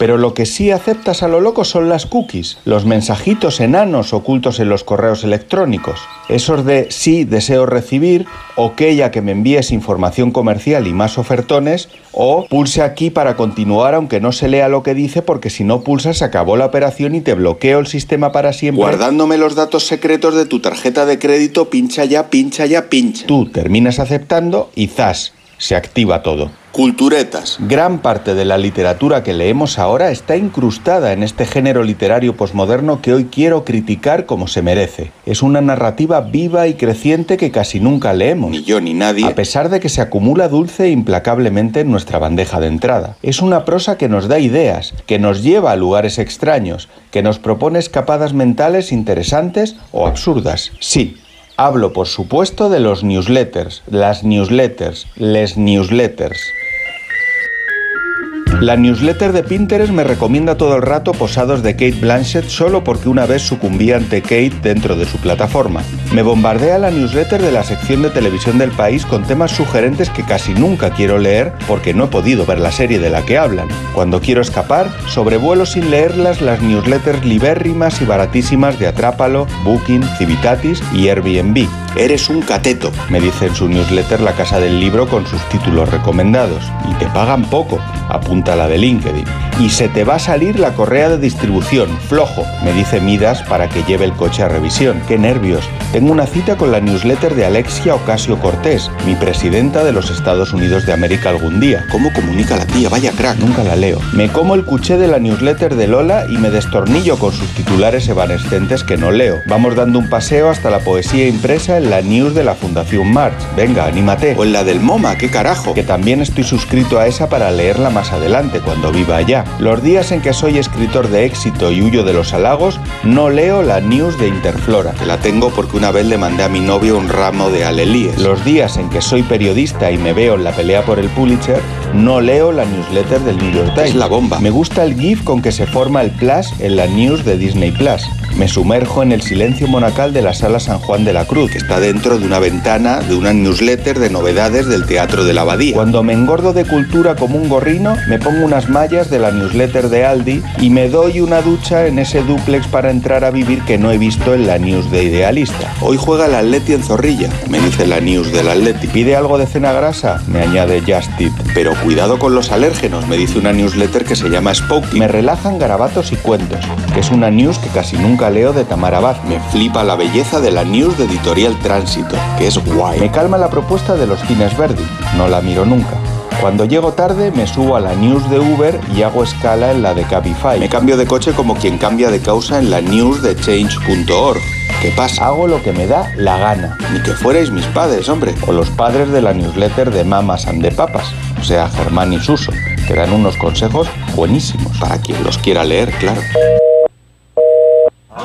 Pero lo que sí aceptas a lo loco son las cookies, los mensajitos enanos ocultos en los correos electrónicos. Esos de sí deseo recibir, ok ya que me envíes información comercial y más ofertones, o pulse aquí para continuar aunque no se lea lo que dice porque si no pulsas se acabó la operación y te bloqueo el sistema para siempre. Guardándome los datos secretos de tu tarjeta de crédito, pincha ya, pincha ya, pincha. Tú terminas aceptando y zas, se activa todo. Culturetas. Gran parte de la literatura que leemos ahora está incrustada en este género literario posmoderno que hoy quiero criticar como se merece. Es una narrativa viva y creciente que casi nunca leemos. Ni yo ni nadie. A pesar de que se acumula dulce e implacablemente en nuestra bandeja de entrada. Es una prosa que nos da ideas, que nos lleva a lugares extraños, que nos propone escapadas mentales interesantes o absurdas. Sí, Hablo, por supuesto, de los newsletters, las newsletters, les newsletters. La newsletter de Pinterest me recomienda todo el rato posados de Kate Blanchett solo porque una vez sucumbí ante Kate dentro de su plataforma. Me bombardea la newsletter de la sección de televisión del país con temas sugerentes que casi nunca quiero leer porque no he podido ver la serie de la que hablan. Cuando quiero escapar, sobrevuelo sin leerlas las newsletters libérrimas y baratísimas de Atrápalo, Booking, Civitatis y Airbnb. Eres un cateto, me dice en su newsletter La Casa del Libro con sus títulos recomendados. Y te pagan poco, apunta la de LinkedIn. Y se te va a salir la correa de distribución, flojo, me dice Midas para que lleve el coche a revisión. ¡Qué nervios! Tengo una cita con la newsletter de Alexia Ocasio Cortés, mi presidenta de los Estados Unidos de América algún día. ¿Cómo comunica la tía? Vaya crack. Nunca la leo. Me como el cuché de la newsletter de Lola y me destornillo con sus titulares evanescentes que no leo. Vamos dando un paseo hasta la poesía impresa en la news de la Fundación March. Venga, anímate. O en la del MoMA, qué carajo. Que también estoy suscrito a esa para leerla más adelante, cuando viva allá. Los días en que soy escritor de éxito y huyo de los halagos, no leo la news de Interflora. Que la tengo porque una le mandé a mi novio un ramo de alelíes. Los días en que soy periodista y me veo en la pelea por el Pulitzer, no leo la newsletter del New York Times. Es la bomba. Me gusta el GIF con que se forma el plus en la news de Disney Plus. Me sumerjo en el silencio monacal de la sala San Juan de la Cruz, que está dentro de una ventana de una newsletter de novedades del Teatro de la Abadía. Cuando me engordo de cultura como un gorrino, me pongo unas mallas de la newsletter de Aldi y me doy una ducha en ese duplex para entrar a vivir que no he visto en la news de Idealista. Hoy juega el Atleti en Zorrilla, me dice la news del Atleti. ¿Pide algo de cena grasa? Me añade Just It. Pero cuidado con los alérgenos, me dice una newsletter que se llama Spooky. Me relajan garabatos y cuentos, que es una news que casi nunca leo de Tamara Abad. Me flipa la belleza de la news de Editorial Tránsito, que es guay. Me calma la propuesta de los cines Verdi, no la miro nunca. Cuando llego tarde me subo a la news de Uber y hago escala en la de Cabify. Me cambio de coche como quien cambia de causa en la news de change.org. ¿Qué pasa? Hago lo que me da la gana. Ni que fuerais mis padres, hombre. O los padres de la newsletter de Mamas and de Papas, o sea, Germán y Suso, que dan unos consejos buenísimos. Para quien los quiera leer, claro.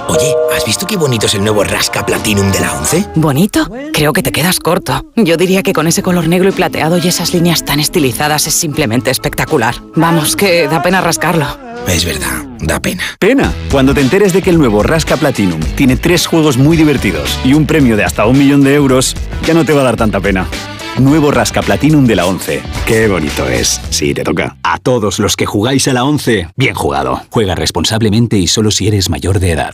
Oye, ¿has visto qué bonito es el nuevo Rasca Platinum de la 11? ¿Bonito? Creo que te quedas corto. Yo diría que con ese color negro y plateado y esas líneas tan estilizadas es simplemente espectacular. Vamos, que da pena rascarlo. Es verdad, da pena. Pena, cuando te enteres de que el nuevo Rasca Platinum tiene tres juegos muy divertidos y un premio de hasta un millón de euros, ya no te va a dar tanta pena. Nuevo Rasca Platinum de la 11. Qué bonito es. Sí, te toca. A todos los que jugáis a la 11, bien jugado. Juega responsablemente y solo si eres mayor de edad.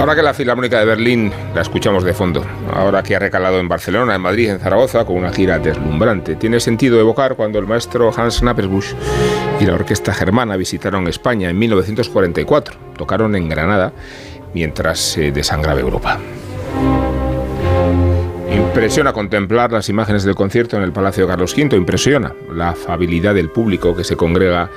Ahora que la Filarmónica de Berlín la escuchamos de fondo, ahora que ha recalado en Barcelona, en Madrid, en Zaragoza, con una gira deslumbrante, tiene sentido evocar cuando el maestro Hans Nappersbusch y la orquesta germana visitaron España en 1944. Tocaron en Granada mientras se desangraba Europa. Impresiona contemplar las imágenes del concierto en el Palacio Carlos V, impresiona la afabilidad del público que se congrega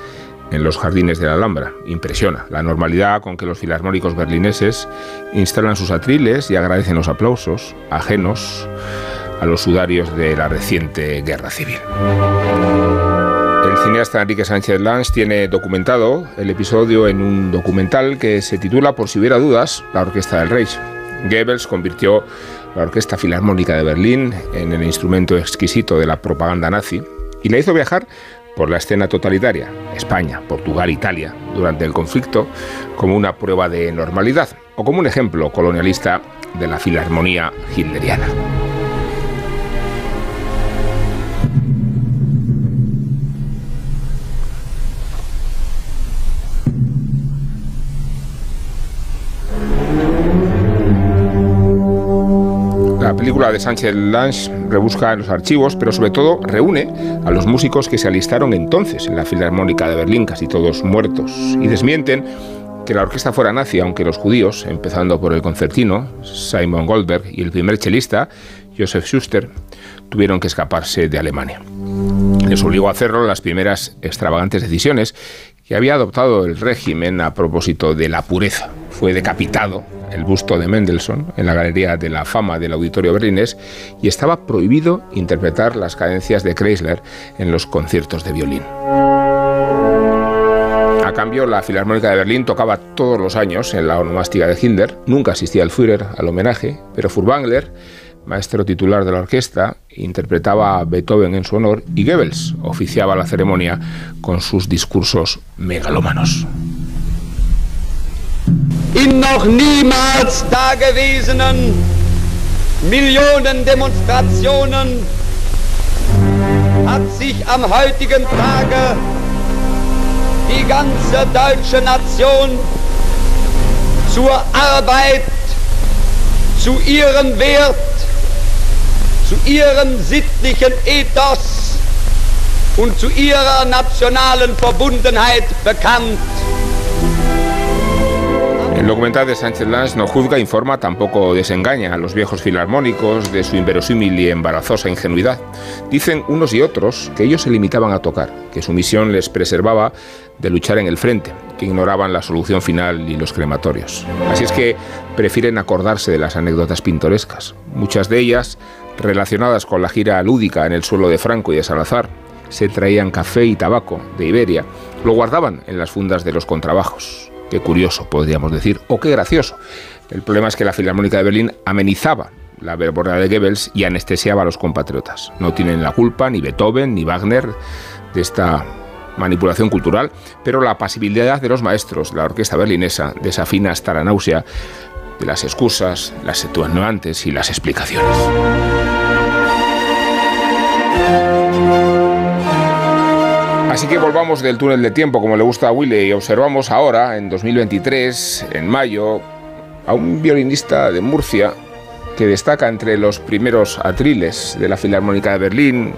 en los jardines de la Alhambra. Impresiona la normalidad con que los filarmónicos berlineses instalan sus atriles y agradecen los aplausos ajenos a los sudarios de la reciente guerra civil. El cineasta Enrique Sánchez Lanz tiene documentado el episodio en un documental que se titula Por si hubiera dudas, la Orquesta del Reich. Goebbels convirtió la Orquesta Filarmónica de Berlín en el instrumento exquisito de la propaganda nazi y la hizo viajar por la escena totalitaria, España, Portugal, Italia, durante el conflicto, como una prueba de normalidad o como un ejemplo colonialista de la filarmonía hitleriana. Película de Sánchez Lange rebusca en los archivos, pero sobre todo reúne a los músicos que se alistaron entonces en la Filarmónica de Berlín, casi todos muertos, y desmienten que la orquesta fuera nazi, aunque los judíos, empezando por el concertino, Simon Goldberg, y el primer chelista, Joseph Schuster, tuvieron que escaparse de Alemania. Les obligó a hacerlo las primeras extravagantes decisiones que había adoptado el régimen a propósito de la pureza. Fue decapitado el busto de Mendelssohn en la Galería de la Fama del Auditorio Berlinés y estaba prohibido interpretar las cadencias de Kreisler en los conciertos de violín. A cambio, la Filarmónica de Berlín tocaba todos los años en la onomástica de Hitler. Nunca asistía el Führer al homenaje, pero Furtwängler maestro titular de la orquesta, interpretaba a Beethoven en su honor y Goebbels oficiaba la ceremonia con sus discursos megalómanos. In noch niemals dagewesenen Millionen Demonstrationen hat sich am heutigen Tage die ganze deutsche Nation zur Arbeit, zu ihrem Wert zu ihrem sittlichen Ethos und zu ihrer nationalen Verbundenheit bekannt. El documental de Sánchez Lanz no juzga, informa, tampoco desengaña a los viejos filarmónicos de su inverosímil y embarazosa ingenuidad. Dicen unos y otros que ellos se limitaban a tocar, que su misión les preservaba de luchar en el frente, que ignoraban la solución final y los crematorios. Así es que prefieren acordarse de las anécdotas pintorescas, muchas de ellas relacionadas con la gira lúdica en el suelo de Franco y de Salazar. Se traían café y tabaco de Iberia, lo guardaban en las fundas de los contrabajos. Qué curioso, podríamos decir, o qué gracioso. El problema es que la Filarmónica de Berlín amenizaba la verborrea de Goebbels y anestesiaba a los compatriotas. No tienen la culpa ni Beethoven ni Wagner de esta manipulación cultural, pero la pasibilidad de los maestros, la orquesta berlinesa, desafina hasta la náusea de las excusas, las atenuantes y las explicaciones. Así que volvamos del túnel de tiempo, como le gusta a Willy, y observamos ahora, en 2023, en mayo, a un violinista de Murcia que destaca entre los primeros atriles de la Filarmónica de Berlín,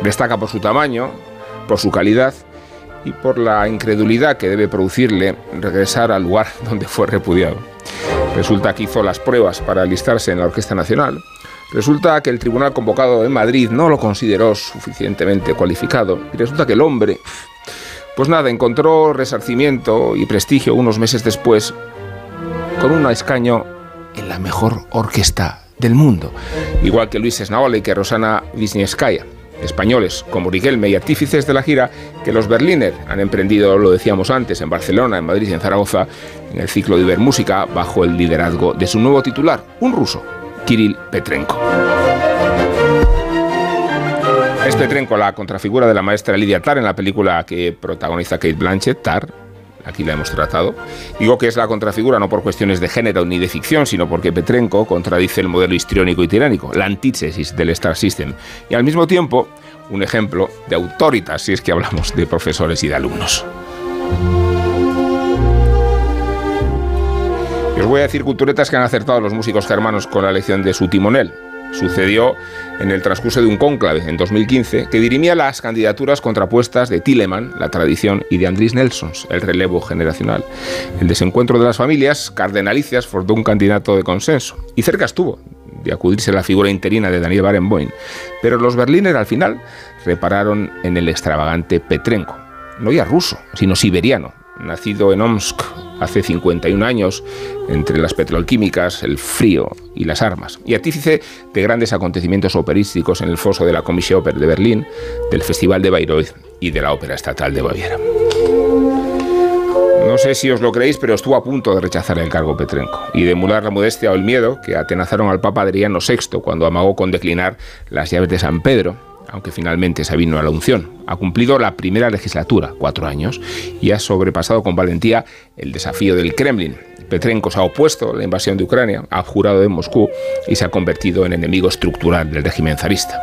destaca por su tamaño, por su calidad y por la incredulidad que debe producirle regresar al lugar donde fue repudiado. Resulta que hizo las pruebas para alistarse en la Orquesta Nacional. Resulta que el tribunal convocado en Madrid no lo consideró suficientemente cualificado. Y resulta que el hombre, pues nada, encontró resarcimiento y prestigio unos meses después con un escaño en la mejor orquesta del mundo. Igual que Luis Esnaola y que Rosana Wisniewskaja españoles como Riquelme y artífices de la gira que los Berliner han emprendido, lo decíamos antes, en Barcelona, en Madrid y en Zaragoza, en el ciclo de Ibermúsica, bajo el liderazgo de su nuevo titular, un ruso, Kirill Petrenko. Es Petrenko la contrafigura de la maestra Lidia Tar en la película que protagoniza Kate Blanchett, Tar, aquí la hemos tratado. Digo que es la contrafigura no por cuestiones de género ni de ficción, sino porque Petrenko contradice el modelo histriónico y tiránico, la antítesis del Star System, y al mismo tiempo un ejemplo de autoritas, si es que hablamos de profesores y de alumnos. os voy a decir culturetas que han acertado los músicos germanos con la elección de su timonel. Sucedió en el transcurso de un cónclave en 2015 que dirimía las candidaturas contrapuestas de Tilleman, la tradición, y de Andrés Nelsons, el relevo generacional. El desencuentro de las familias cardenalicias forzó un candidato de consenso y cerca estuvo de acudirse a la figura interina de Daniel Barenboim, pero los berliner al final repararon en el extravagante Petrenko, no ya ruso, sino siberiano, nacido en Omsk hace 51 años, entre las petrolquímicas, el frío y las armas, y artífice de grandes acontecimientos operísticos en el foso de la Comisión Oper de Berlín, del Festival de Bayreuth y de la Ópera Estatal de Baviera. No sé si os lo creéis, pero estuvo a punto de rechazar el cargo Petrenko y de emular la modestia o el miedo que atenazaron al Papa Adriano VI cuando amagó con declinar las llaves de San Pedro aunque finalmente se vino a la unción. Ha cumplido la primera legislatura, cuatro años, y ha sobrepasado con valentía el desafío del Kremlin. Petrenko se ha opuesto a la invasión de Ucrania, ha jurado de Moscú y se ha convertido en enemigo estructural del régimen zarista.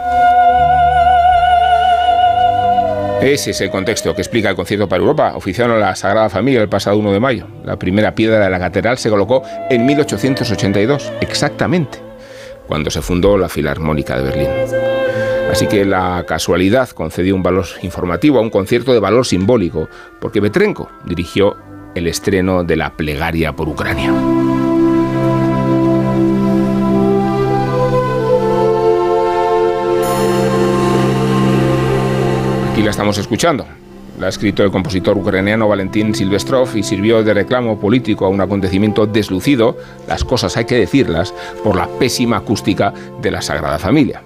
Ese es el contexto que explica el concierto para Europa, oficiado en la Sagrada Familia el pasado 1 de mayo. La primera piedra de la catedral se colocó en 1882, exactamente, cuando se fundó la Filarmónica de Berlín. Así que la casualidad concedió un valor informativo a un concierto de valor simbólico, porque Petrenko dirigió el estreno de la plegaria por Ucrania. Aquí la estamos escuchando. La ha escrito el compositor ucraniano Valentín Silvestrov y sirvió de reclamo político a un acontecimiento deslucido, las cosas hay que decirlas, por la pésima acústica de la Sagrada Familia.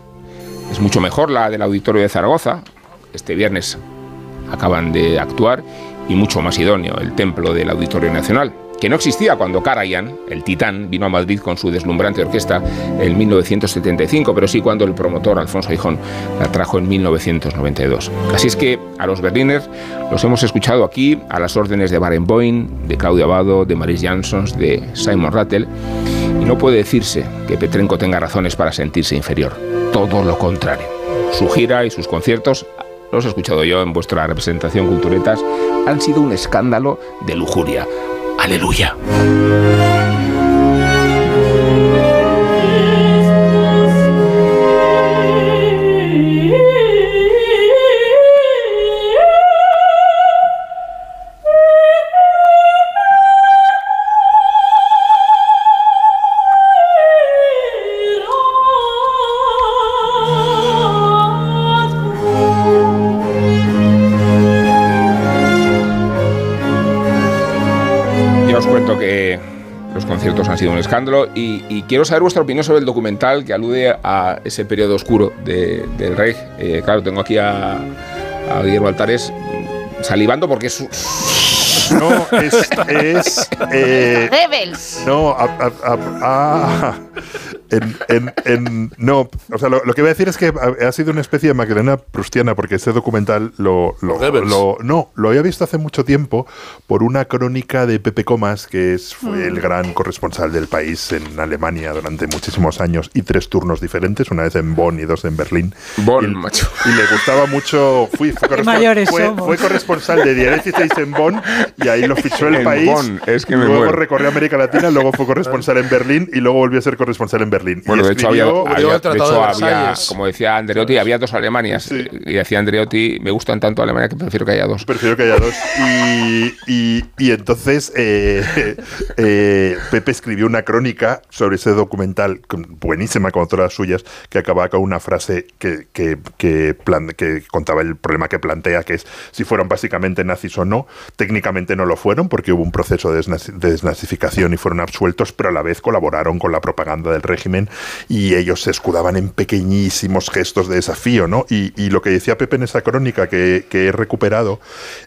Es mucho mejor la del Auditorio de Zaragoza. Este viernes acaban de actuar y mucho más idóneo el templo del Auditorio Nacional, que no existía cuando Karajan, el titán, vino a Madrid con su deslumbrante orquesta en 1975, pero sí cuando el promotor Alfonso Hijón la trajo en 1992. Así es que a los Berliners los hemos escuchado aquí a las órdenes de Barenboim, de Claudio Abado, de Maris Jansons, de Simon Rattle, no puede decirse que Petrenko tenga razones para sentirse inferior todo lo contrario. Su gira y sus conciertos, los he escuchado yo en vuestra representación Culturetas, han sido un escándalo de lujuria. Aleluya. Escándalo y, quiero saber vuestra opinión sobre el documental que alude a ese periodo oscuro del rey. Eh, claro, tengo aquí a, a Guillermo Altares salivando porque es no, es. es eh, no, en, en, no, o sea, lo, que voy a decir es que ha, sido una especie de Magdalena prustiana, porque este documental lo, lo, no, lo había visto hace mucho tiempo por una crónica de Pepe Comas, que es, fue el mm. gran corresponsal del país en Alemania durante muchísimos años y tres turnos diferentes, una vez en Bonn y dos en Berlín. Bonn, y, macho. Y le gustaba mucho, fui, fue, corresponsal de Día 16 en Bonn y ahí lo fichó el país. es que luego recorrió América Latina, luego fue corresponsal en Berlín y luego volvió a ser corresponsal en Berlín. Bueno, de hecho, había, como decía Andreotti, había dos Alemanias. Y decía Andreotti, me gustan tanto Alemania que prefiero que haya dos. Prefiero que haya dos. Y, y, entonces eh, eh, Pepe escribió una crónica sobre ese documental, buenísima como todas las suyas, que acababa con una frase que, que, que, que contaba el problema que plantea, que es si fueron básicamente nazis o no. Técnicamente no lo fueron porque hubo un proceso de desnazificación y fueron absueltos, pero a la vez colaboraron con la propaganda del régimen y ellos se escudaban en pequeñísimos gestos de desafío, ¿no? Y, lo que decía Pepe en esa crónica que, he recuperado,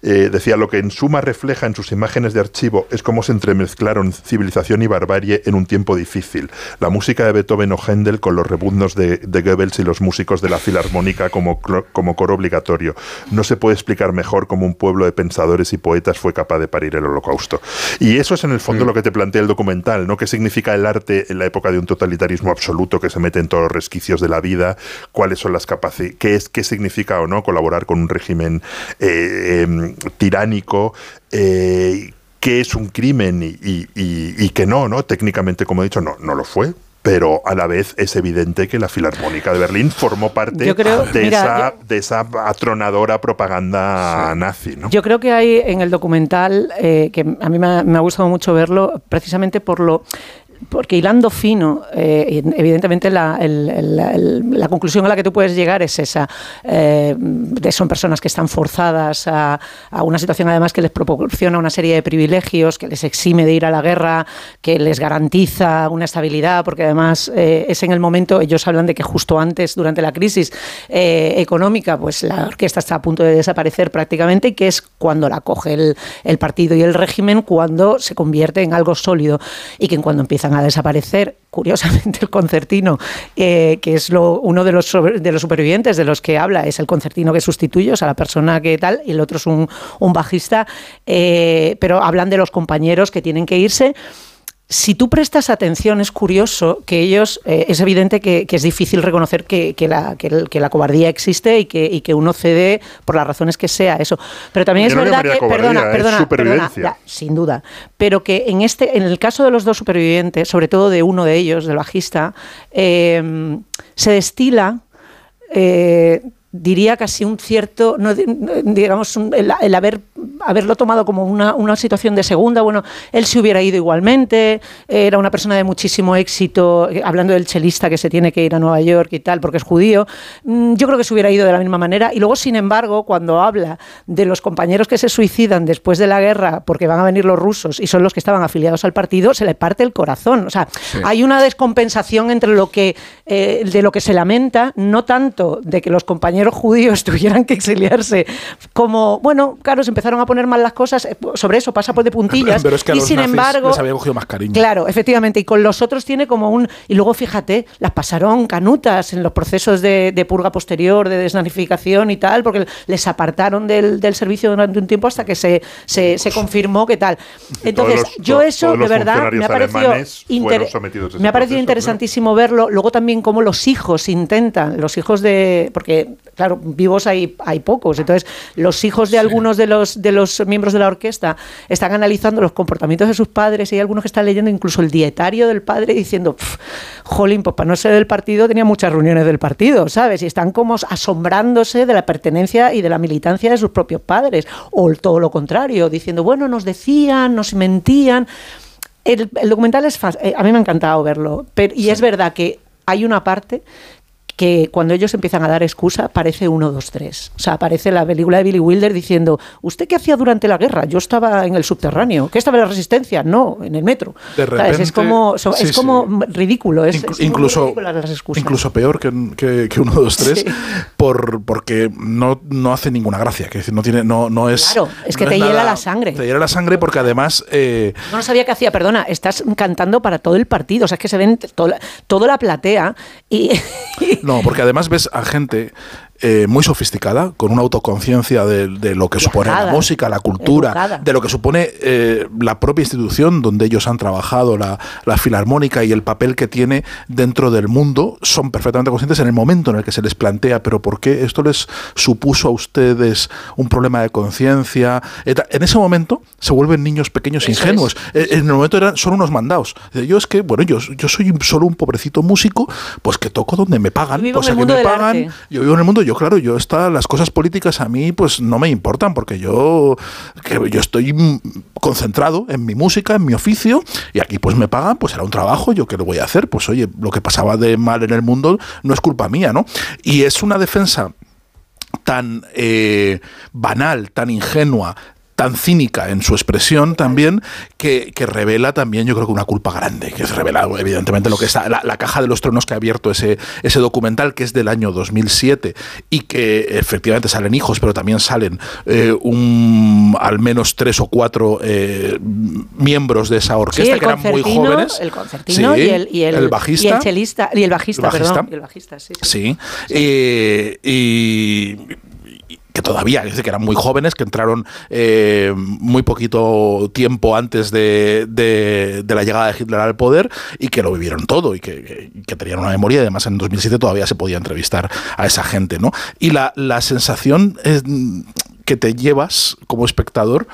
eh, decía lo que en suma refleja en sus imágenes de archivo es cómo se entremezclaron civilización y barbarie en un tiempo difícil. La música de Beethoven o Händel con los rebuznos de, Goebbels y los músicos de la filarmónica como, como coro obligatorio. No se puede explicar mejor cómo un pueblo de pensadores y poetas fue capaz de parir el holocausto. Y eso es en el fondo mm. lo que te plantea el documental, ¿no? ¿Qué significa el arte en la época de un totalitarismo absoluto que se mete en todos los resquicios de la vida? ¿Cuáles son las capacidades? ¿Qué, es, ¿Qué significa o no colaborar con un régimen eh, em, tiránico? Eh, qué es un crimen y, y, que no, ¿no? Técnicamente, como he dicho, no, no lo fue pero a la vez es evidente que la Filarmónica de Berlín formó parte de, esa, de esa atronadora propaganda nazi. ¿no? Yo creo que hay en el documental, eh, que a mí me ha, gustado mucho verlo, precisamente por lo porque hilando fino, eh, evidentemente la, conclusión a la que tú puedes llegar es esa. Eh, son personas que están forzadas a, una situación además que les proporciona una serie de privilegios, que les exime de ir a la guerra, que les garantiza una estabilidad, porque además eh, es en el momento, ellos hablan de que justo antes, durante la crisis económica, pues la orquesta está a punto de desaparecer prácticamente y que es cuando la coge el, el partido y el régimen, cuando se convierte en algo sólido y que cuando empiezan a desaparecer, curiosamente, el concertino, eh, que es lo, uno de los, de los supervivientes de los que habla, es el concertino que sustituye, o sea, la persona que tal, y el otro es un, un bajista, eh, pero hablan de los compañeros que tienen que irse si tú prestas atención, es curioso que ellos, eh, es evidente que, es difícil reconocer que, la, que, la, cobardía existe y que, y que uno cede por las razones que sea eso. Pero también es verdad que, perdona, perdona, perdona sin duda, pero que en este, en el caso de los dos supervivientes, sobre todo de uno de ellos, del bajista, eh, se destila eh, diría casi un cierto, no, digamos, el, haber, haberlo tomado como una, una, situación de segunda. Bueno, él se hubiera ido igualmente, era una persona de muchísimo éxito, hablando del chelista que se tiene que ir a Nueva York y tal, porque es judío. Mm, yo creo que se hubiera ido de la misma manera. Y luego, sin embargo, cuando habla de los compañeros que se suicidan después de la guerra porque van a venir los rusos y son los que estaban afiliados al partido, se le parte el corazón. O sea, hay una descompensación entre lo que, eh, de lo que se lamenta, no tanto de que los compañeros judíos tuvieran que exiliarse, como, bueno, claro, se empezaron a poner mal las cosas, eh, sobre eso pasa por de puntillas, Pero es que y sin embargo... Les había cogido más cariño. Claro, efectivamente, y con los otros tiene como un... Y luego, fíjate, las pasaron canutas en los procesos de, purga posterior, de desnazificación y tal, porque les apartaron del, servicio durante un tiempo hasta que se, se, confirmó que tal. Entonces, yo eso, de verdad, me ha parecido, me ha parecido interesantísimo verlo. Luego también cómo los hijos intentan, los hijos de... Porque claro, vivos hay, hay pocos. Entonces, los hijos de algunos de los, de los miembros de la orquesta están analizando los comportamientos de sus padres y hay algunos que están leyendo incluso el dietario del padre diciendo, jolín, pues para no ser del partido tenía muchas reuniones del partido, ¿sabes? Y están como asombrándose de la pertenencia y de la militancia de sus propios padres. O todo lo contrario, diciendo, bueno, nos decían, nos mentían. El, documental es fácil, eh, a mí me ha encantado verlo, pero, y es verdad que hay una parte que cuando ellos empiezan a dar excusa parece uno, dos, tres. O sea, aparece la película de Billy Wilder diciendo, ¿usted qué hacía durante la guerra? Yo estaba en el subterráneo. ¿Qué estaba en la resistencia? No, en el metro. Es como, es como ridículo. Es, incluso, incluso peor que, que, uno, dos, tres, por, porque no, no hace ninguna gracia. Que no, tiene, no, no es... Claro, es que te hiela la sangre. Te hiela la sangre porque además... Eh, no sabía qué hacía, perdona, estás cantando para todo el partido. O sea, es que se ven toda la platea y no, porque además ves a gente eh, muy sofisticada, con una autoconciencia de, lo que supone la música, la cultura, de lo que supone eh, la propia institución donde ellos han trabajado, la, filarmónica y el papel que tiene dentro del mundo, son perfectamente conscientes en el momento en el que se les plantea, pero ¿por qué esto les supuso a ustedes un problema de conciencia? En ese momento se vuelven niños pequeños ingenuos. Eh, en el momento eran, son unos mandados. Yo es que, bueno, yo, yo soy solo un pobrecito músico, pues que toco donde me pagan. Pues aquí me pagan. Yo vivo en el mundo, yo claro, yo está, las cosas políticas a mí pues no me importan porque yo, que yo estoy concentrado en mi música, en mi oficio y aquí pues me pagan, pues era un trabajo, yo qué lo voy a hacer, pues oye, lo que pasaba de mal en el mundo no es culpa mía, ¿no? Y es una defensa tan eh, banal, tan ingenua, tan cínica en su expresión también, que, revela también, yo creo que una culpa grande, que es revelado evidentemente lo que está, la, caja de los tronos que ha abierto ese, ese documental, que es del año 2007, y que efectivamente salen hijos, pero también salen eh, un, al menos tres o cuatro eh, miembros de esa orquesta, que eran muy jóvenes. El concertino y, el, y, el, bajista. Y el chelista, y el bajista, perdón. Y el bajista, sí. Sí. Eh, y que todavía, dice que eran muy jóvenes, que entraron eh, muy poquito tiempo antes de, la llegada de Hitler al poder y que lo vivieron todo y que, tenían una memoria y además en 2007 todavía se podía entrevistar a esa gente, ¿no? Y la, sensación que te llevas como espectador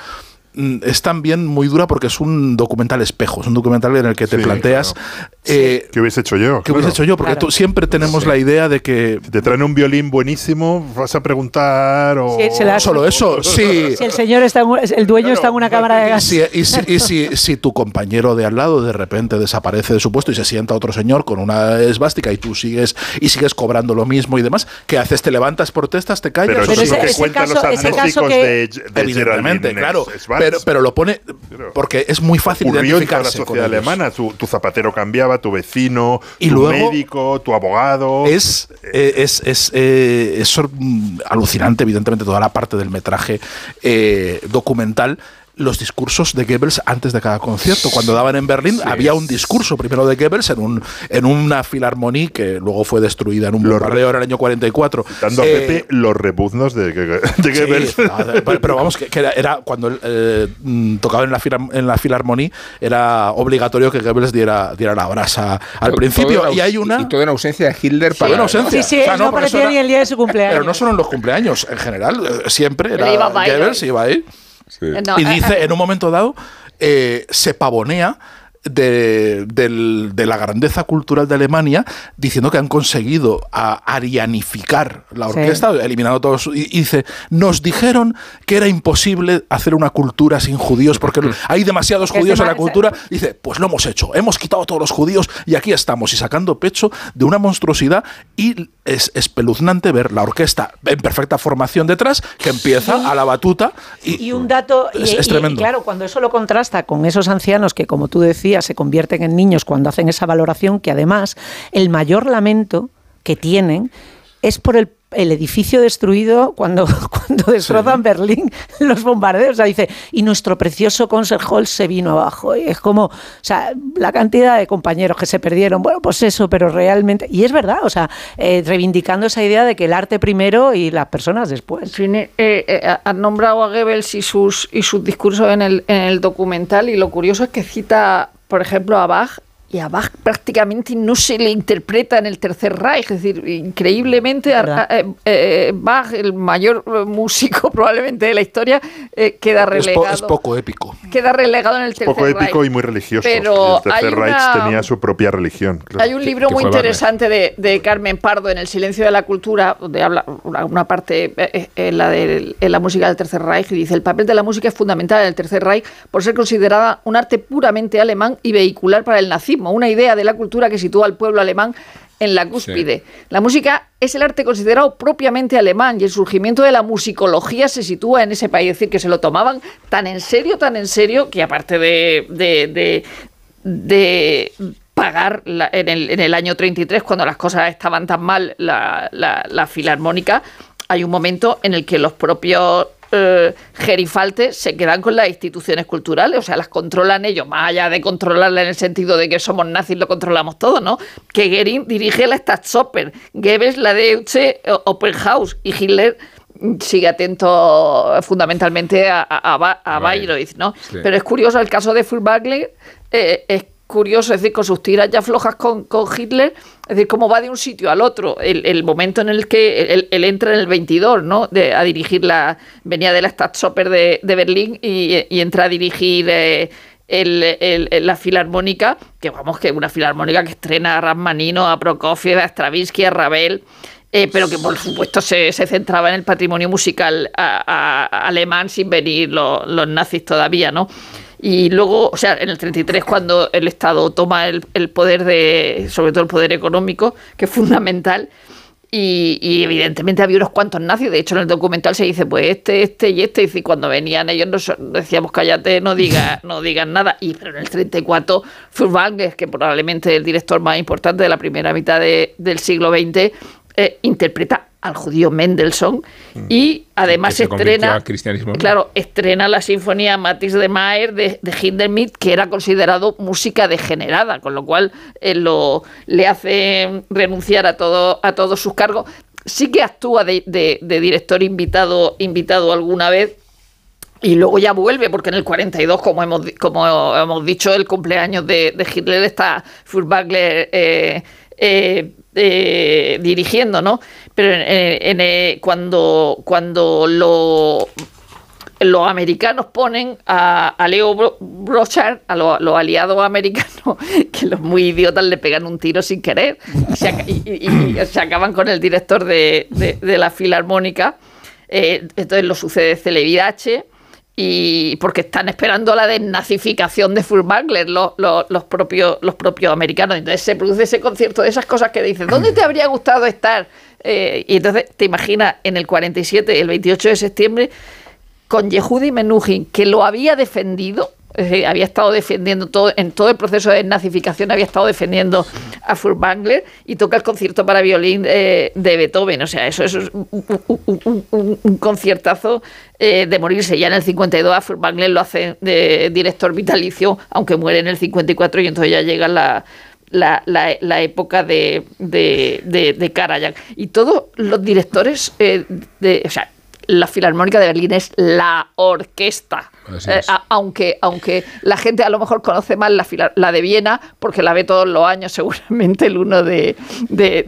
es también muy dura porque es un documental espejo, es un documental en el que te planteas... Eh, ¿Qué hubiese hecho yo? ¿Qué hubiese hecho yo? Porque tú, siempre tenemos la idea de que... te traen un violín buenísimo, vas a preguntar o... Solo eso, sí. Si el señor está, el dueño está en una cámara de gas. y si, si, tu compañero de al lado de repente desaparece de su puesto y se sienta otro señor con una esvástica y tú sigues y sigues cobrando lo mismo y demás, ¿qué haces? ¿Te levantas, protestas, te callas? Pero, eso es lo que cuentan los de, Evidentemente, claro. Pero, pero, lo pone porque es muy fácil identificarse la sociedad alemana. Tu, zapatero cambiaba, tu vecino, tu médico, tu abogado. Es, eh, es, es, eh, es, alucinante, evidentemente, toda la parte del metraje eh, documental los discursos de Goebbels antes de cada concierto. Cuando daban en Berlín había un discurso primero de Goebbels en, un, en una filarmonía que luego fue destruida en un bombardeo en el año 44. Dando a eh, Pepe los rebuznos de, Goebbels. pero, vamos, que, era, cuando eh, mm, tocaba en la, en la filarmonía era obligatorio que Goebbels diera, diera la brasa al principio. y hay una... Y toda una ausencia de Hitler para... Una ausencia. Sí, sí, no, aparecía ni el día de su cumpleaños. Pero no solo en los cumpleaños, en general, eh, siempre era Goebbels iba ahí. Eh, y dice, eh, en un momento dado, eh, se pavonea de, la grandeza cultural de Alemania diciendo que han conseguido arianificar la orquesta, eliminando todos. Y, dice, nos dijeron que era imposible hacer una cultura sin judíos porque hay demasiados judíos en la cultura. Dice, pues lo hemos hecho, hemos quitado a todos los judíos y aquí estamos, y sacando pecho de una monstruosidad. Y es espeluznante ver la orquesta en perfecta formación detrás, que empieza a la batuta. Y, un dato, es, tremendo. claro, cuando eso lo contrasta con esos ancianos que, como tú decías, se convierten en niños cuando hacen esa valoración, que además el mayor lamento que tienen es por el el edificio destruido cuando, cuando destrozan Berlín los bombardeos. O sea, dice, y nuestro precioso Concert Hall se vino abajo. Y es como, o sea, la cantidad de compañeros que se perdieron. Bueno, pues eso, pero realmente. Y es verdad, o sea, eh, reivindicando esa idea de que el arte primero y las personas después. Eh, eh, han nombrado a Goebbels y sus, y sus discursos en el, en el documental, y lo curioso es que cita, por ejemplo, a Bach y a Bach prácticamente no se le interpreta en el Tercer Reich, es decir, increíblemente eh, eh, Bach, el mayor músico probablemente de la historia, eh, queda relegado. Es, poco épico. Queda relegado en el Tercer Poco épico y muy religioso. Pero el Tercer Reich tenía su propia religión. Hay un libro muy interesante de, Carmen Pardo en El silencio de la cultura, donde habla una, parte en la de en la música del Tercer Reich y dice el papel de la música es fundamental en el Tercer Reich por ser considerada un arte puramente alemán y vehicular para el nazismo una idea de la cultura que sitúa al pueblo alemán en la cúspide. La música es el arte considerado propiamente alemán y el surgimiento de la musicología se sitúa en ese país. Es decir, que se lo tomaban tan en serio, tan en serio, que aparte de, de, pagar en, el, en, el, año 33, cuando las cosas estaban tan mal, la, la filarmónica, hay un momento en el que los propios eh, gerifaltes se quedan con las instituciones culturales, o sea, las controlan ellos, más allá de controlarla en el sentido de que somos nazis, lo controlamos todo, ¿no? Que Goering dirige la Staatsoper, Goebbels la Deutsche Opernhaus y Hitler sigue atento fundamentalmente a, a, Bayreuth, ¿no? Pero es curioso el caso de Furtwängler, eh, es curioso, es decir, con sus tiras ya flojas con, con Hitler, es decir, cómo va de un sitio al otro, el, momento en el que él, entra en el 22, ¿no? De, a dirigir la, venía de la Staatsoper de, de Berlín y, entra a dirigir eh, la filarmónica, que vamos, que una filarmónica que estrena a Rasmanino, a Prokofiev, a Stravinsky, a Ravel, eh, pero que por supuesto se, centraba en el patrimonio musical alemán sin venir los nazis todavía, ¿no? Y luego, o sea, en el 33, cuando el Estado toma el, poder de, sobre todo el poder económico, que es fundamental, y, evidentemente había unos cuantos nazis. De hecho, en el documental se dice, pues este, este y este. Y cuando venían ellos nos decíamos, cállate, no digas no digan nada. Y pero en el 34, Furtwängler, que probablemente es el director más importante de la primera mitad del siglo XX, eh, interpreta al judío Mendelssohn mm. y además estrena claro estrena la sinfonía Matis de Maer de, de Hindemith que era considerado música degenerada con lo cual eh, lo le hace renunciar a todo a todos sus cargos sí que actúa de, director invitado invitado alguna vez y luego ya vuelve, porque en el 42, como hemos, como hemos dicho, el cumpleaños de, Hitler está Furtwängler eh, eh, eh, dirigiendo, ¿no? Pero en, cuando, cuando lo los americanos ponen a, Leo Brochard, a los aliados americanos, que los muy idiotas le pegan un tiro sin querer y, se acaban con el director de, la filarmónica. Eh, entonces lo sucede Celevidache y porque están esperando la desnazificación de Furtwängler los, los, propios, los propios americanos. Entonces se produce ese concierto de esas cosas que dicen, ¿dónde te habría gustado estar? Eh, y entonces te imaginas en el 47, el 28 de septiembre, con Yehudi Menuhin, que lo había defendido, había estado defendiendo todo, en todo el proceso de nazificación, había estado defendiendo a Furtwängler y toca el concierto para violín eh, de Beethoven. O sea, eso, es un, conciertazo eh, de morirse. Ya en el 52 a Furtwängler lo hace de director vitalicio, aunque muere en el 54 y entonces ya llega la, la, época de, de, de, Karajan. Y todos los directores, eh, de, o sea, la Filarmónica de Berlín es la orquesta eh, aunque, aunque la gente a lo mejor conoce más la, la de Viena, porque la ve todos los años, seguramente el 1 de,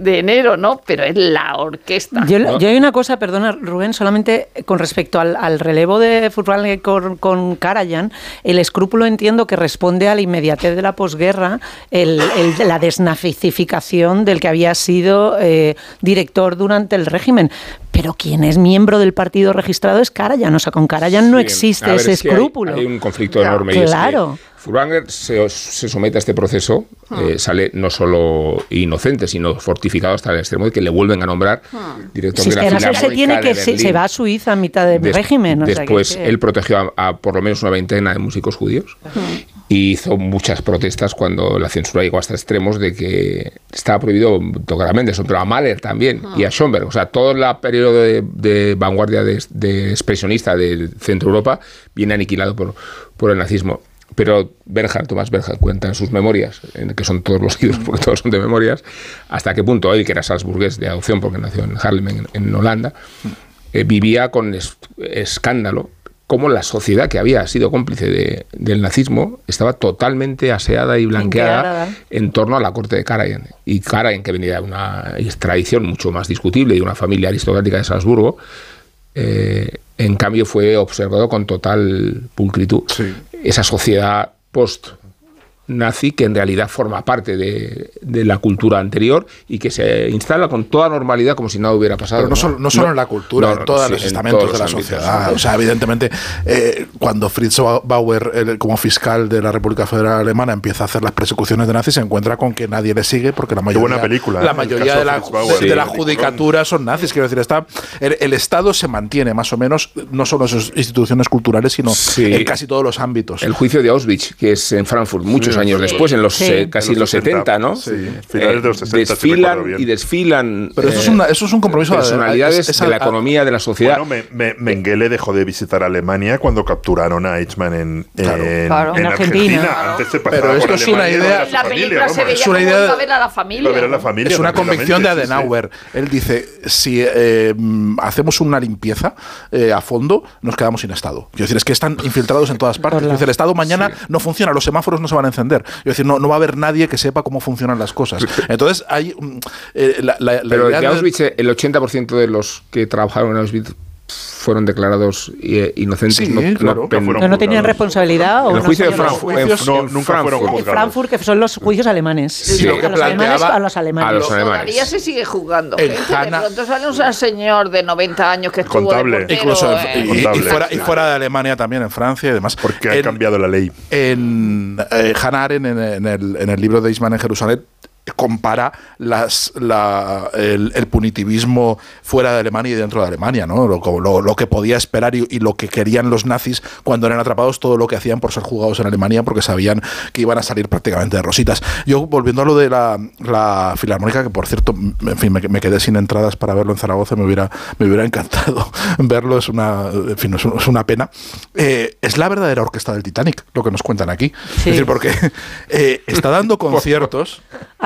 enero, ¿no? Pero es la orquesta. Yo, hay una cosa, perdona, Rubén, solamente con respecto al, relevo de fútbol con, con Karajan, el escrúpulo entiendo que responde a la inmediatez de la posguerra, el, la desnazificación del que había sido eh, director durante el régimen. Pero quien es miembro del partido registrado es Karajan, o sea, con Karajan no existe ese hay, un conflicto enorme. Claro. Furbanger se, somete a este proceso, ah. eh, sale no solo inocente, sino fortificado hasta el extremo de que le vuelven a nombrar ah. director de la que se tiene que se, va a Suiza a mitad del régimen. después él protegió a, por lo menos una veintena de músicos judíos y hizo muchas protestas cuando la censura llegó hasta extremos de que estaba prohibido tocar a Mendelsohn, pero a Mahler también y a Schoenberg. O sea, todo el periodo de, vanguardia de, de, expresionista de Centro Europa viene aniquilado por, por el nazismo. Pero Bernhard, Tomás Bernhard, cuenta en sus memorias, en que son todos los libros, porque todos son de memorias, hasta qué punto él, que era salzburgués de adopción, porque nació en Haarlem, en, Holanda, eh, vivía con escándalo cómo la sociedad que había sido cómplice del nazismo estaba totalmente aseada y blanqueada en torno a la corte de Karajan. Y Karajan, que venía de una tradición mucho más discutible, de una familia aristocrática de Salzburgo, eh, en cambio fue observado con total pulcritud. Esa sociedad post nazi que en realidad forma parte de, la cultura anterior y que se instala con toda normalidad como si nada hubiera pasado. Pero no, Solo, no solo en la cultura, en todos los estamentos de la sociedad. O sea, evidentemente, eh, cuando Fritz Bauer, como fiscal de la República Federal Alemana, empieza a hacer las persecuciones de nazis, se encuentra con que nadie le sigue porque la mayoría, buena película, la ¿eh? mayoría de la, de, la judicatura son nazis. Quiero decir, está, el, Estado se mantiene más o menos, no solo en sus instituciones culturales, sino en casi todos los ámbitos. El juicio de Auschwitz, que es en Frankfurt, muchos años después, en los eh, casi en los 70, ¿no? Sí, finales de los 60. Eh, desfilan y desfilan. Pero eso, es una, eso es un compromiso de personalidades de, la economía de la sociedad. Bueno, Mengele dejó de visitar Alemania cuando capturaron a Eichmann en, en, Argentina. Antes se Pero esto es una idea. La película se veía es una idea, ver a la familia. Es una convicción de Adenauer. Él dice: si eh, hacemos una limpieza a fondo, nos quedamos sin Estado. Quiero decir, es que están infiltrados en todas partes. el Estado mañana no funciona, los semáforos no se van a encender. Es decir, no, no va a haber nadie que sepa cómo funcionan las cosas. Entonces, hay. Mm, eh, la, Pero de Auschwitz, el 80% de los que trabajaron en Auschwitz fueron declarados eh, inocentes. no, claro, no, tenían responsabilidad. En el juicio de Frankfurt. En, nunca fueron juzgados. En Frankfurt, que son los juicios alemanes. Sí, a, los alemanes a los alemanes. A los alemanes. Todavía se sigue juzgando. gente. De pronto sale un señor de 90 años que estuvo Contable. De Incluso y, fuera, y, fuera, de Alemania también, en Francia y demás. Porque ha cambiado la ley. En eh, Hannah Arendt, en, el, en el libro de Isman en Jerusalén, compara las, el, punitivismo fuera de Alemania y dentro de Alemania, ¿no? lo, que podía esperar y, lo que querían los nazis cuando eran atrapados, todo lo que hacían por ser juzgados en Alemania porque sabían que iban a salir prácticamente de rositas. Yo, volviendo a lo de la, Filarmónica, que por cierto, en fin, me, quedé sin entradas para verlo en Zaragoza, me hubiera, me hubiera encantado verlo, es una, en fin, es una pena. Eh, es la verdadera orquesta del Titanic, lo que nos cuentan aquí. Es decir, porque eh, está dando conciertos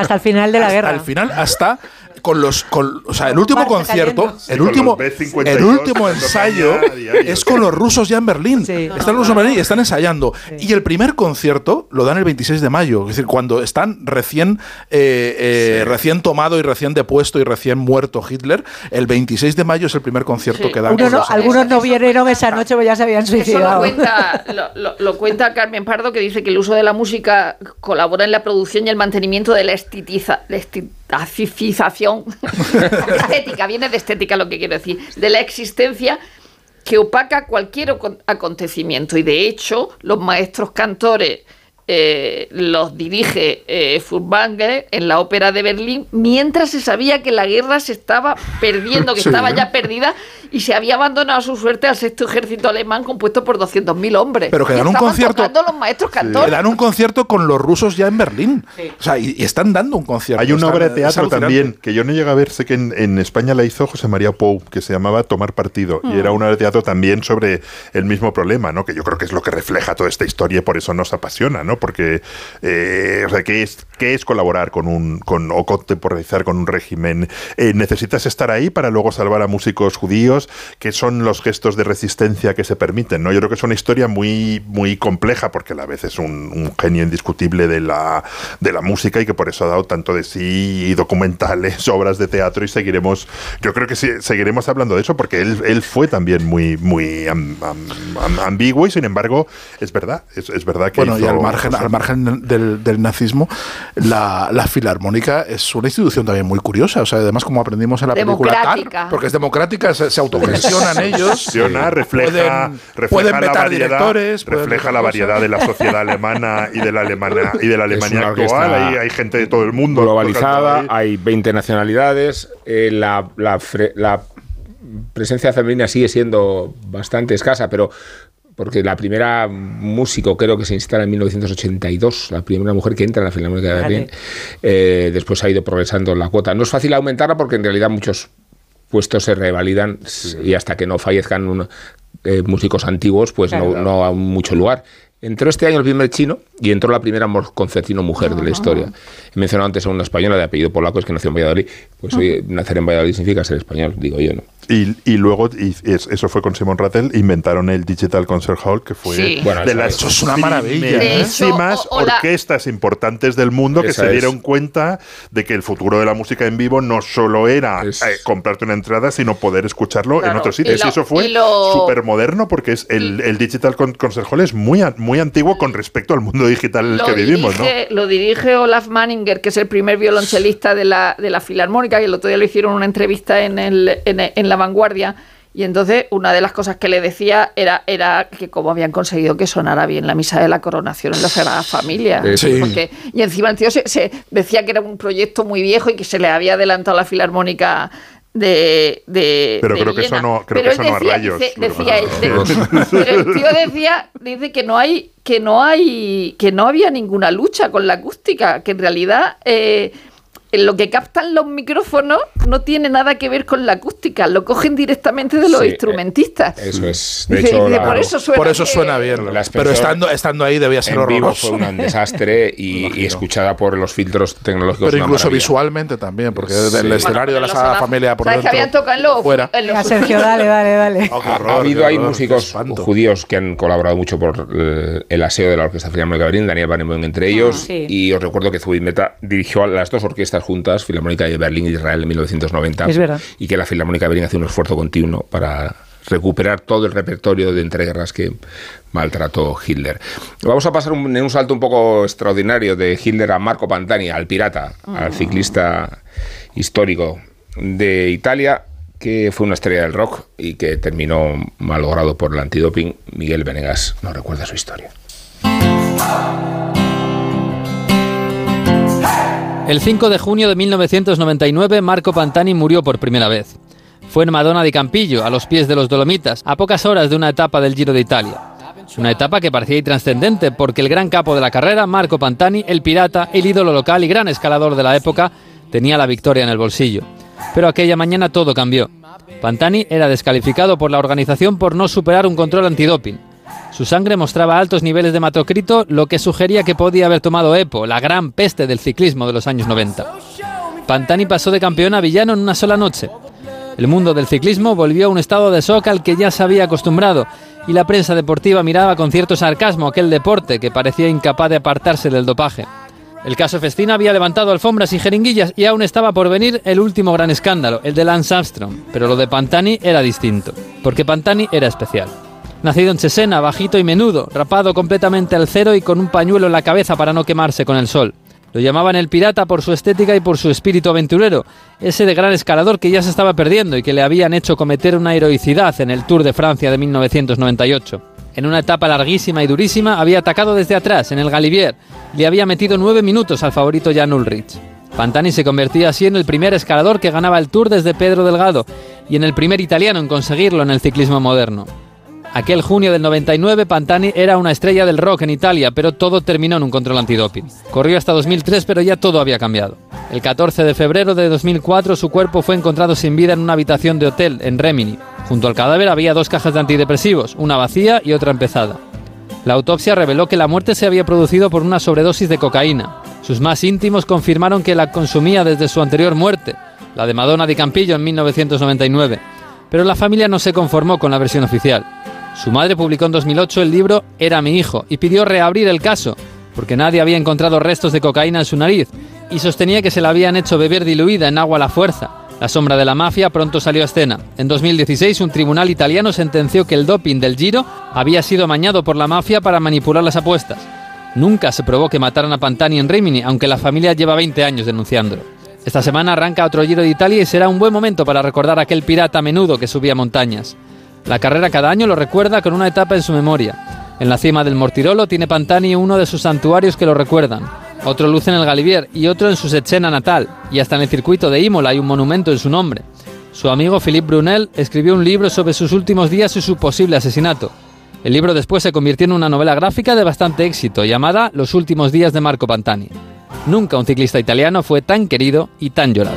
hasta el final de la guerra. Al final, hasta con los con, o sea, el último concierto, el último el último ensayo es con los rusos ya en Berlín. Están los rusos en Berlín y están ensayando. Y el primer concierto lo dan el 26 de mayo, es decir, cuando están recién eh, eh, recién tomado y recién depuesto y recién muerto Hitler, el 26 de mayo es el primer concierto que dan. algunos no vieron esa noche, porque ya se habían suicidado. Eso lo cuenta, lo, cuenta Carmen Pardo, que dice que el uso de la música colabora en la producción y el mantenimiento de la estitiza, acifización estética, viene de estética lo que quiero decir, de la existencia que opaca cualquier acontecimiento. Y de hecho, los maestros cantores eh, los dirige eh, Furtwängler en la ópera de Berlín, mientras se sabía que la guerra se estaba perdiendo, que estaba ya perdida y se había abandonado su suerte al sexto ejército alemán compuesto por 200.000 hombres. Pero que dan un concierto. los maestros cantores. dan un concierto con los rusos ya en Berlín. O sea, y, están dando un concierto. Hay una obra de teatro también que yo no llegué a ver, sé que en, España la hizo José María Pou, que se llamaba Tomar Partido. Y era mm. una obra de teatro también sobre el mismo problema, ¿no? Que yo creo que es lo que refleja toda esta historia y por eso nos apasiona, ¿no? Porque, eh, o sea, ¿qué es, qué es colaborar con un, con, o contemporizar con un régimen? Eh, necesitas estar ahí para luego salvar a músicos judíos, que son los gestos de resistencia que se permiten, ¿no? Yo creo que es una historia muy, muy compleja, porque a la vez es un, genio indiscutible de la, de la música y que por eso ha dado tanto de sí, documentales, obras de teatro, y seguiremos, yo creo que sí, seguiremos hablando de eso, porque él, él fue también muy, muy ambiguo y sin embargo, es verdad, es, verdad que... Bueno, y al margen, al margen del, nazismo, la, la, filarmónica es una institución también muy curiosa. O sea, además, como aprendimos en la película porque es democrática, se, se autogestionan ellos. refleja, pueden, refleja la variedad, refleja la variedad de la sociedad alemana y de la Alemania, y de la Alemania actual. Ahí hay gente de todo el mundo. Globalizada, hay 20 nacionalidades. Eh, la, la, la presencia femenina sigue siendo bastante escasa, pero porque la primera músico creo que se instala en 1982, la primera mujer que entra en la Filarmónica de Berlín, eh, después ha ido progresando la cuota. No es fácil aumentarla porque en realidad muchos puestos se revalidan y hasta que no fallezcan eh, músicos antiguos, pues no, no hay mucho lugar. Entró este año el primer chino y entró la primera concertino mujer de la historia. He mencionado antes a una española de apellido polaco, es que nació en Valladolid. Pues hoy nacer en Valladolid significa ser español, digo yo, ¿no? Y, luego, y eso fue con Simon Rattle, inventaron el Digital Concert Hall, que fue de las eso es una maravilla. primerísimas orquestas importantes del mundo que se dieron cuenta de que el futuro de la música en vivo no solo era eh, comprarte una entrada, sino poder escucharlo en otros sitios. Y, eso fue súper moderno porque es el, el, Digital Concert Hall es muy, muy antiguo con respecto al mundo digital en el que vivimos. ¿no? Lo dirige Olaf Manninger, que es el primer violonchelista de la, de la Filarmónica, y el otro día le hicieron una entrevista en, el, en la vanguardia. Y entonces una de las cosas que le decía era, era que cómo habían conseguido que sonara bien la misa de la coronación en la Sagrada Familia. y encima el tío se, decía que era un proyecto muy viejo y que se le había adelantado la filarmónica de, de pero creo que eso no creo que eso no a rayos decía, pero el tío decía dice que no hay que no hay que no había ninguna lucha con la acústica que en realidad eh, lo que captan los micrófonos no tiene nada que ver con la acústica, lo cogen directamente de los eh, instrumentistas. Eso es. De hecho, por, eso suena, bien. pero estando, estando ahí debía ser horroroso. fue un desastre y, escuchada por los filtros tecnológicos. Pero incluso visualmente también, porque el escenario de la Sagrada Familia por dentro, que habían tocado fuera. Sergio, dale, dale, dale. Oh, ha, habido ahí músicos judíos que han colaborado mucho por eh, el aseo de la Orquesta Filarmónica de Berlín, Daniel Barenboim entre ellos, y os recuerdo que Zubin Meta dirigió a las dos orquestas juntas, Filarmónica de Berlín y Israel en 1990. Es verdad. Y que la Filarmónica de Berlín hace un esfuerzo continuo para recuperar todo el repertorio de entreguerras que maltrató Hitler. Vamos a pasar en un salto un poco extraordinario de Hitler a Marco Pantani, al pirata, al ciclista histórico de Italia, que fue una estrella del rock y que terminó malogrado por el antidoping. Miguel Venegas nos recuerda su historia. El 5 de junio de 1999, Marco Pantani murió por primera vez. Fue en Madonna di Campillo, a los pies de los Dolomitas, a pocas horas de una etapa del Giro de Italia. Una etapa que parecía intrascendente porque el gran capo de la carrera, Marco Pantani, el pirata, el ídolo local y gran escalador de la época, tenía la victoria en el bolsillo. Pero aquella mañana todo cambió. Pantani era descalificado por la organización por no superar un control antidoping. Su sangre mostraba altos niveles de hematocrito, lo que sugería que podía haber tomado EPO, la gran peste del ciclismo de los años 90. Pantani pasó de campeón a villano en una sola noche. El mundo del ciclismo volvió a un estado de shock al que ya se había acostumbrado y la prensa deportiva miraba con cierto sarcasmo aquel deporte que parecía incapaz de apartarse del dopaje. El caso Festina había levantado alfombras y jeringuillas y aún estaba por venir el último gran escándalo, el de Lance Armstrong, pero lo de Pantani era distinto, porque Pantani era especial. Nacido en Chesena, bajito y menudo, rapado completamente al cero y con un pañuelo en la cabeza para no quemarse con el sol. Lo llamaban el pirata por su estética y por su espíritu aventurero, ese de gran escalador que ya se estaba perdiendo y que le habían hecho cometer una heroicidad en el Tour de Francia de 1998. En una etapa larguísima y durísima había atacado desde atrás, en el Galibier, le había metido nueve minutos al favorito Jan Ulrich. Pantani se convertía así en el primer escalador que ganaba el Tour desde Pedro Delgado y en el primer italiano en conseguirlo en el ciclismo moderno. Aquel junio del 99, Pantani era una estrella del rock en Italia, pero todo terminó en un control antidoping. Corrió hasta 2003, pero ya todo había cambiado. El 14 de febrero de 2004, su cuerpo fue encontrado sin vida en una habitación de hotel en Remini. Junto al cadáver había dos cajas de antidepresivos, una vacía y otra empezada. La autopsia reveló que la muerte se había producido por una sobredosis de cocaína. Sus más íntimos confirmaron que la consumía desde su anterior muerte, la de Madonna di Campillo en 1999. Pero la familia no se conformó con la versión oficial. Su madre publicó en 2008 el libro Era mi hijo y pidió reabrir el caso, porque nadie había encontrado restos de cocaína en su nariz, y sostenía que se la habían hecho beber diluida en agua a la fuerza. La sombra de la mafia pronto salió a escena. En 2016, un tribunal italiano sentenció que el doping del Giro había sido amañado por la mafia para manipular las apuestas. Nunca se probó que mataran a Pantani en Rimini, aunque la familia lleva 20 años denunciándolo. Esta semana arranca otro Giro de Italia y será un buen momento para recordar a aquel pirata a menudo que subía montañas. La carrera cada año lo recuerda con una etapa en su memoria. En la cima del Mortirolo tiene Pantani uno de sus santuarios que lo recuerdan. Otro luce en el Galivier y otro en su Sechena natal. Y hasta en el circuito de Imola hay un monumento en su nombre. Su amigo Philippe Brunel escribió un libro sobre sus últimos días y su posible asesinato. El libro después se convirtió en una novela gráfica de bastante éxito llamada Los últimos días de Marco Pantani. Nunca un ciclista italiano fue tan querido y tan llorado.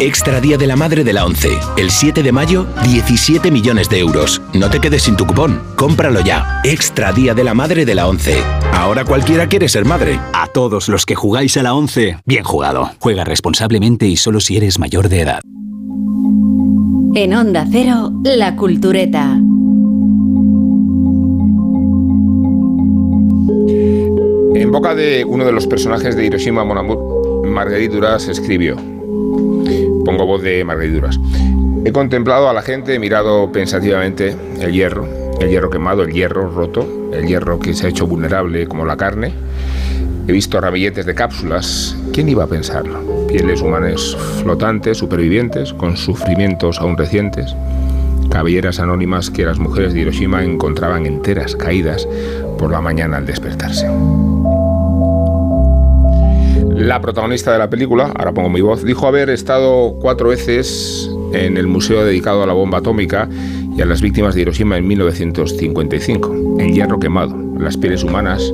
Extra Día de la Madre de la 11. El 7 de mayo, 17 millones de euros. No te quedes sin tu cupón. Cómpralo ya. Extra Día de la Madre de la 11. Ahora cualquiera quiere ser madre. A todos los que jugáis a la 11, bien jugado. Juega responsablemente y solo si eres mayor de edad. En Onda Cero, La Cultureta. En boca de uno de los personajes de Hiroshima Mon Amour, Marguerite Duras escribió, pongo voz de Marguerite Duras, he contemplado a la gente, he mirado pensativamente el hierro, el hierro quemado, el hierro roto, el hierro que se ha hecho vulnerable como la carne, he visto ramilletes de cápsulas, ¿quién iba a pensarlo? pieles humanas flotantes, supervivientes, con sufrimientos aún recientes, cabelleras anónimas que las mujeres de Hiroshima encontraban enteras, caídas por la mañana al despertarse. La protagonista de la película, ahora pongo mi voz, dijo haber estado cuatro veces en el museo dedicado a la bomba atómica y a las víctimas de Hiroshima en 1955. El hierro quemado, las pieles humanas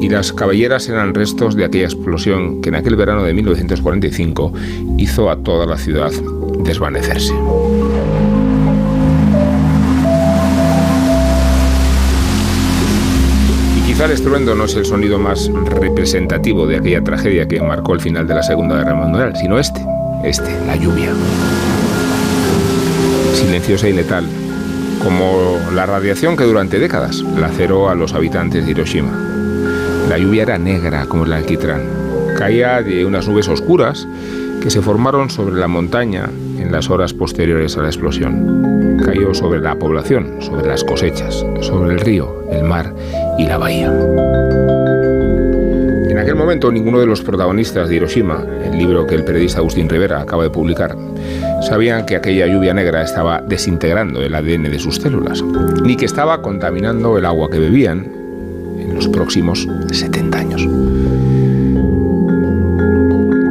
y las cabelleras eran restos de aquella explosión que en aquel verano de 1945 hizo a toda la ciudad desvanecerse. El estruendo no es el sonido más representativo de aquella tragedia que marcó el final de la Segunda Guerra Mundial, sino este, este, la lluvia. Silenciosa y letal, como la radiación que durante décadas laceró a los habitantes de Hiroshima. La lluvia era negra como el alquitrán. Caía de unas nubes oscuras que se formaron sobre la montaña en las horas posteriores a la explosión. Cayó sobre la población, sobre las cosechas, sobre el río, el mar y la bahía. En aquel momento ninguno de los protagonistas de Hiroshima, el libro que el periodista Agustín Rivera acaba de publicar, sabían que aquella lluvia negra estaba desintegrando el ADN de sus células, ni que estaba contaminando el agua que bebían, en los próximos 70 años.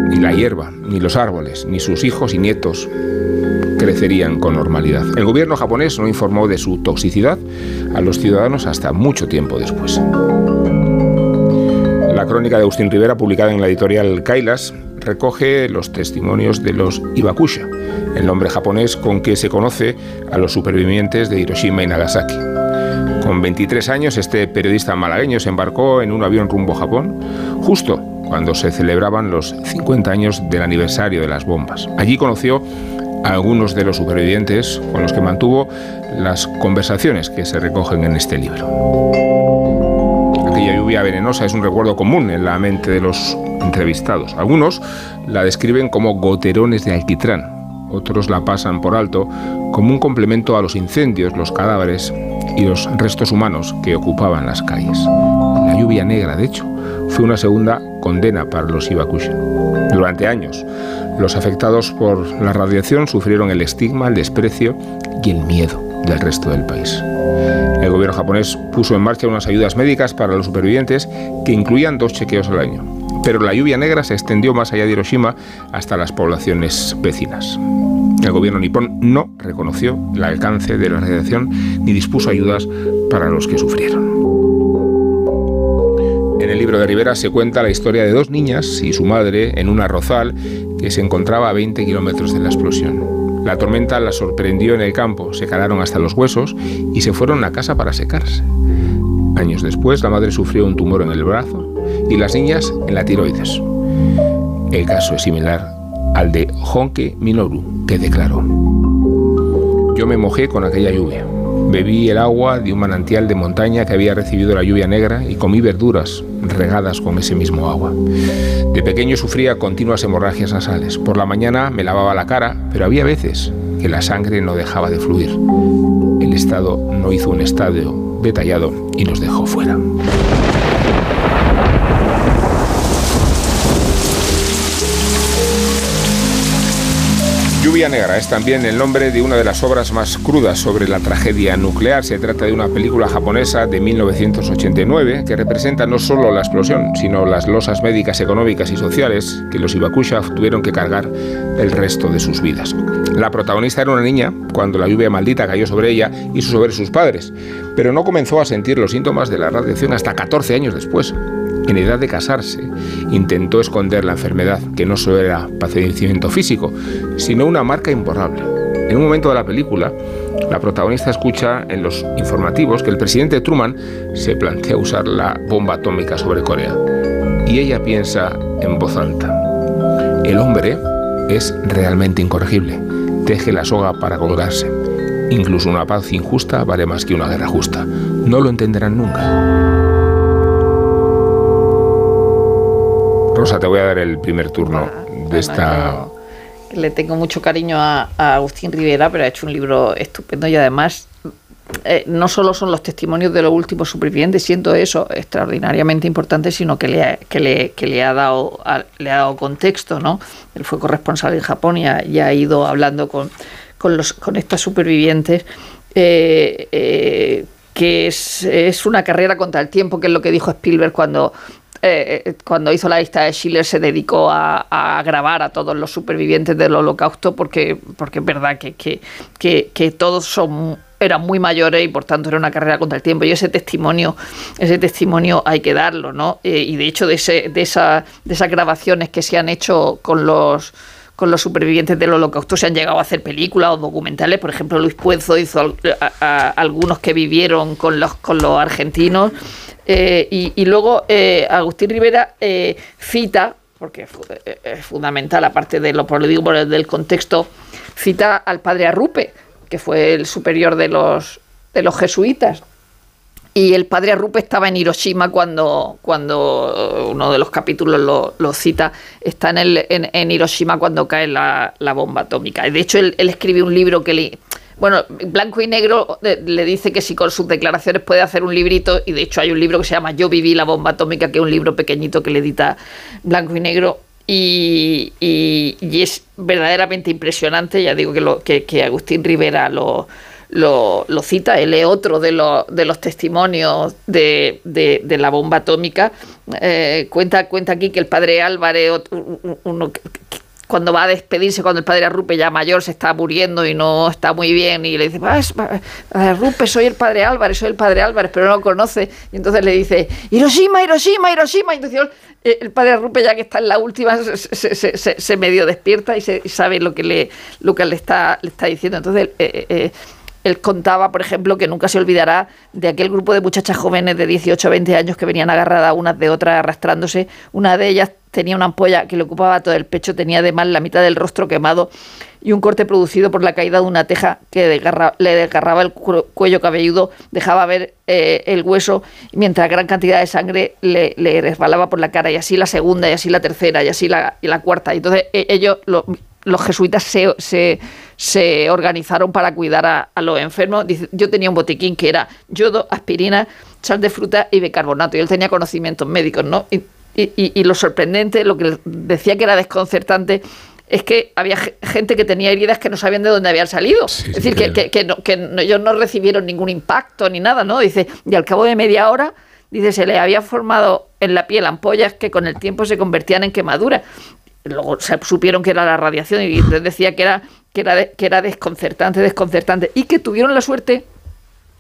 Ni la hierba, ni los árboles, ni sus hijos y nietos crecerían con normalidad. El gobierno japonés no informó de su toxicidad a los ciudadanos hasta mucho tiempo después. La crónica de Agustín Rivera, publicada en la editorial Kailas, recoge los testimonios de los Ibakusha, el nombre japonés con que se conoce a los supervivientes de Hiroshima y Nagasaki. Con 23 años, este periodista malagueño se embarcó en un avión rumbo a Japón, justo cuando se celebraban los 50 años del aniversario de las bombas. Allí conoció a algunos de los supervivientes con los que mantuvo las conversaciones que se recogen en este libro. Aquella lluvia venenosa es un recuerdo común en la mente de los entrevistados. Algunos la describen como goterones de alquitrán, otros la pasan por alto como un complemento a los incendios, los cadáveres y los restos humanos que ocupaban las calles. La lluvia negra, de hecho, fue una segunda condena para los Ibakushi. Durante años, los afectados por la radiación sufrieron el estigma, el desprecio y el miedo del resto del país. El gobierno japonés puso en marcha unas ayudas médicas para los supervivientes que incluían dos chequeos al año. Pero la lluvia negra se extendió más allá de Hiroshima hasta las poblaciones vecinas. El gobierno nipón no reconoció el alcance de la radiación ni dispuso ayudas para los que sufrieron. En el libro de Rivera se cuenta la historia de dos niñas y su madre en un arrozal que se encontraba a 20 kilómetros de la explosión. La tormenta las sorprendió en el campo, se calaron hasta los huesos y se fueron a casa para secarse. Años después, la madre sufrió un tumor en el brazo y las niñas en la tiroides. El caso es similar al de Honke Minoru, que declaró: Yo me mojé con aquella lluvia. Bebí el agua de un manantial de montaña que había recibido la lluvia negra y comí verduras regadas con ese mismo agua. De pequeño sufría continuas hemorragias nasales. Por la mañana me lavaba la cara, pero había veces que la sangre no dejaba de fluir. El Estado no hizo un estadio detallado y nos dejó fuera. Lluvia Negra es también el nombre de una de las obras más crudas sobre la tragedia nuclear. Se trata de una película japonesa de 1989 que representa no solo la explosión, sino las losas médicas, económicas y sociales que los Ibakusha tuvieron que cargar el resto de sus vidas. La protagonista era una niña cuando la lluvia maldita cayó sobre ella y sobre sus padres, pero no comenzó a sentir los síntomas de la radiación hasta 14 años después en edad de casarse, intentó esconder la enfermedad, que no solo era padecimiento físico, sino una marca imborrable. En un momento de la película, la protagonista escucha en los informativos que el presidente Truman se plantea usar la bomba atómica sobre Corea. Y ella piensa en voz alta, el hombre es realmente incorregible, teje la soga para colgarse. Incluso una paz injusta vale más que una guerra justa. No lo entenderán nunca. Rosa, te voy a dar el primer turno ah, de esta... Le tengo mucho cariño a, Agustín Rivera, pero ha hecho un libro estupendo y además eh, no solo son los testimonios de los últimos supervivientes, siento eso extraordinariamente importante, sino que le ha, que le, que le ha, dado, le ha dado contexto, ¿no? Él fue corresponsal en Japón y ha, ido hablando con, con, los, con estas supervivientes. Eh, eh, que es, es, una carrera contra el tiempo, que es lo que dijo Spielberg cuando eh, cuando hizo la lista de Schiller se dedicó a, grabar a todos los supervivientes del holocausto porque, porque es verdad que, que, todos son eran muy mayores y por tanto era una carrera contra el tiempo. Y ese testimonio ese testimonio hay que darlo no eh, y de hecho de, ese, de, esa, de esas grabaciones que se han hecho con los con los supervivientes del holocausto se han llegado a hacer películas o documentales. Por ejemplo, Luis Puenzo hizo algunos que vivieron con los, con los argentinos eh, y, luego eh, Agustín Rivera eh, cita, porque es fundamental, aparte de lo, por lo digo por el del contexto, cita al padre Arrupe, que fue el superior de los, de los jesuitas. Y el padre Arrupe estaba en Hiroshima cuando, cuando uno de los capítulos lo, cita, está en, el, en, Hiroshima cuando cae la, bomba atómica. De hecho, él, él escribe un libro que le, bueno, Blanco y Negro le dice que si con sus declaraciones puede hacer un librito, y de hecho hay un libro que se llama Yo viví la bomba atómica, que es un libro pequeñito que le edita Blanco y Negro, y, es verdaderamente impresionante, ya digo que, lo, que, Agustín Rivera lo, lo, cita, él es otro de, de los testimonios de, la bomba atómica, eh, cuenta, cuenta aquí que el padre Álvarez, cuando va a despedirse, cuando el padre Arrupe ya mayor se está muriendo y no está muy bien, y le dice, Arrupe, soy el padre Álvarez, soy el padre Álvarez, pero no lo conoce. Y entonces le dice, Hiroshima, Hiroshima, Hiroshima. Y entonces el padre Arrupe, ya que está en la última, se, medio despierta y, se, sabe lo que le, lo que le, está, diciendo. Entonces, eh, eh, él contaba, por ejemplo, que nunca se olvidará de aquel grupo de muchachas jóvenes de 18 o 20 años que venían agarradas unas de otras arrastrándose. Una de ellas tenía una ampolla que le ocupaba todo el pecho, tenía además la mitad del rostro quemado y un corte producido por la caída de una teja que le desgarraba el cuello cabelludo, dejaba ver eh, el hueso, mientras gran cantidad de sangre le, resbalaba por la cara, y así la segunda, y así la tercera, y así la, cuarta. Y entonces e, ellos, los jesuitas, se organizaron para cuidar a, los enfermos. yo tenía un botiquín que era yodo, aspirina, sal de fruta y bicarbonato. Y él tenía conocimientos médicos, ¿no? Y, lo sorprendente, lo que decía que era desconcertante, es que había gente que tenía heridas que no sabían de dónde habían salido. es decir, que, ellos no recibieron ningún impacto ni nada, ¿no? Dice, y al cabo de media hora, dice, se le había formado en la piel ampollas que con el tiempo se convertían en quemaduras. Luego se supieron que era la radiación y decía que era que era, que era desconcertante, desconcertante, y que tuvieron la suerte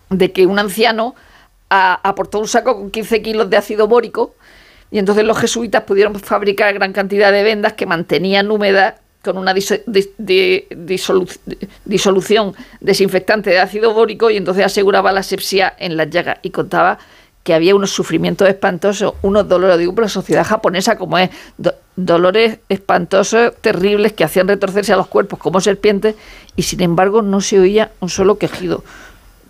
de que un anciano aportó un saco con 15 kilos de ácido bórico, y entonces los jesuitas pudieron fabricar gran cantidad de vendas que mantenían húmeda con una disolución desinfectante de ácido bórico y entonces aseguraba la asepsia en las llagas y contaba que había unos sufrimientos espantosos, unos dolores, digo, por la sociedad japonesa como es, dolores espantosos, terribles, que hacían retorcerse a los cuerpos como serpientes, y sin embargo no se oía un solo quejido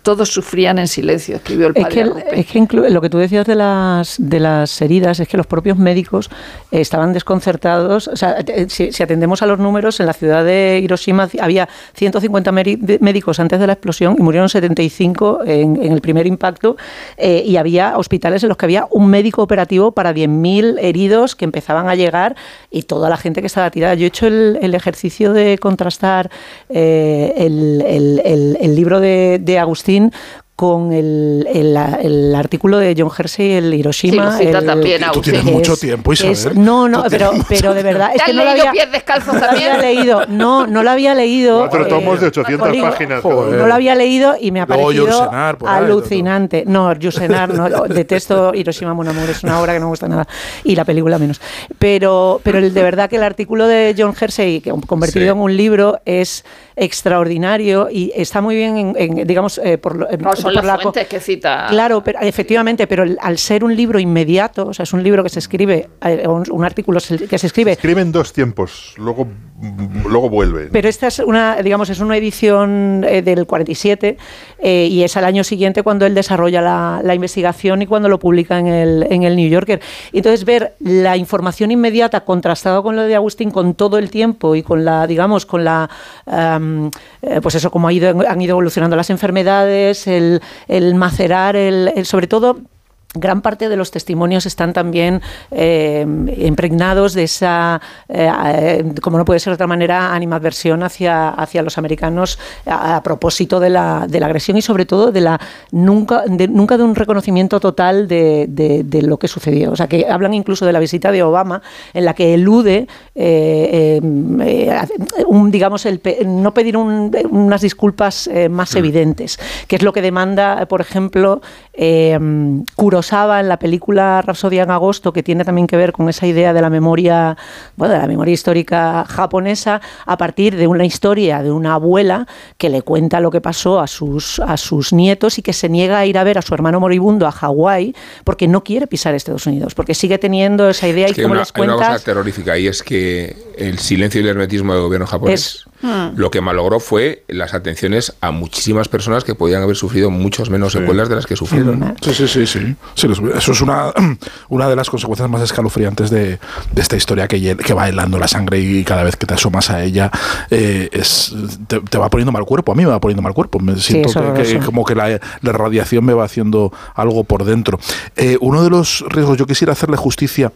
todos sufrían en silencio, escribió el padre. Es que, es que lo que tú decías de las, de las heridas es que los propios médicos estaban desconcertados. O sea, si, atendemos a los números, en la ciudad de Hiroshima había 150 médicos antes de la explosión y murieron 75 en, en el primer impacto eh, y había hospitales en los que había un médico operativo para 10.000 heridos que empezaban a llegar y toda la gente que estaba tirada. Yo he hecho el, ejercicio de contrastar eh, el, libro de, de Agustín In. Con el, el, artículo de John Hersey, el Hiroshima. Sí, también, tú tienes mucho tiempo, Isabel. no, no, pero, pero de verdad. Es que no leído lo había, pies descalzos también? había leído. No, no lo había leído. Cuatro eh, tomos de 800 páginas. No lo había leído y me ha parecido alucinante. No, Yusenar, no, detesto Hiroshima Mon Amour, es una obra que no me gusta nada. Y la película menos. Pero, pero de verdad que el artículo de John Hersey, que convertido en un libro, es extraordinario y está muy bien, en, digamos, eh, por, son las la fuentes que cita. Claro, pero, efectivamente, pero al ser un libro inmediato, o sea, es un libro que se escribe, eh, un, artículo que se escribe. Se escribe en dos tiempos, luego, luego vuelve. Pero esta es una, digamos, es una edición eh, del 47 y es al año siguiente cuando él desarrolla la, la, investigación y cuando lo publica en el, en el New Yorker. entonces ver la información inmediata contrastado con lo de Agustín con todo el tiempo y con la, digamos, con la eh, pues eso, como ha ido, han ido evolucionando las enfermedades, el, el macerar, el, sobre todo gran parte de los testimonios están también eh, impregnados de esa, eh, como no puede ser de otra manera, animadversión hacia, hacia los americanos a, propósito de la, de la, agresión y sobre todo de la nunca de, nunca de un reconocimiento total de, de, lo que sucedió. O sea, que hablan incluso de la visita de Obama en la que elude, eh, un, digamos, el, no pedir unas disculpas más mm. evidentes, que es lo que demanda, por ejemplo, Kurosawa en la película Rapsodia en agosto, que tiene también que ver con esa idea de la memoria, bueno, de la memoria histórica japonesa, a partir de una historia de una abuela que le cuenta lo que pasó a sus, a sus nietos y que se niega a ir a ver a su hermano moribundo a Hawái porque no quiere pisar Estados Unidos, porque sigue teniendo esa idea y como les cuentas... Hay una cosa terrorífica y es que el silencio y el hermetismo del gobierno japonés Hmm. Lo que malogró fue las atenciones a muchísimas personas que podían haber sufrido muchos menos secuelas de las que sufrieron. Sí, sí, sí, sí. Eso es una, una de las consecuencias más escalofriantes de, esta historia que, que va helando la sangre y cada vez que te asomas a ella eh, es, te, va poniendo mal cuerpo. A mí me va poniendo mal cuerpo. Me siento que, como que la, radiación me va haciendo algo por dentro. Eh, uno de los riesgos, yo quisiera hacerle justicia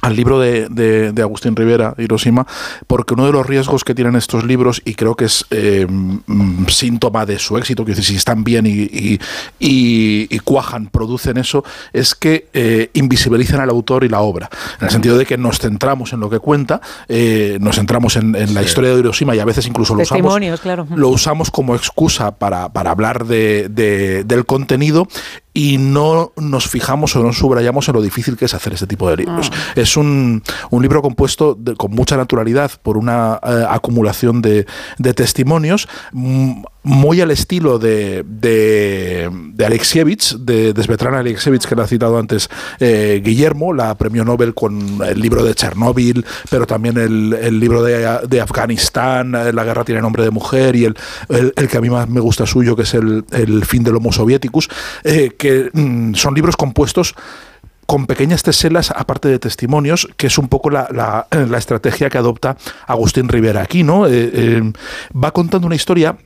al libro de, de, Agustín Rivera, Hiroshima, porque uno de los riesgos que tienen estos libros, y creo que es eh, mm, síntoma de su éxito, que si están bien y, y, cuajan, producen eso, es que eh, invisibilizan al autor y la obra, en el sentido de que nos centramos en lo que cuenta, eh, nos centramos en, la historia de Hiroshima y a veces incluso lo usamos, claro. lo usamos como excusa para, para hablar de, del contenido y no nos fijamos o no subrayamos en lo difícil que es hacer este tipo de libros. Ah. Es un, un, libro compuesto con mucha naturalidad por una eh, acumulación de, de testimonios muy al estilo de, de, de Alexievich, de, de Svetlana Alexievich, que le ha citado antes eh, Guillermo, la premio Nobel con el libro de Chernóbil, pero también el, el libro de, de, Afganistán, eh, La guerra tiene nombre de mujer, y el, el, que a mí más me gusta suyo, que es el, el fin del Homo Sovieticus, eh, que mm, son libros compuestos con pequeñas teselas, aparte de testimonios, que es un poco la, la, la estrategia que adopta Agustín Rivera aquí, ¿no? va contando una historia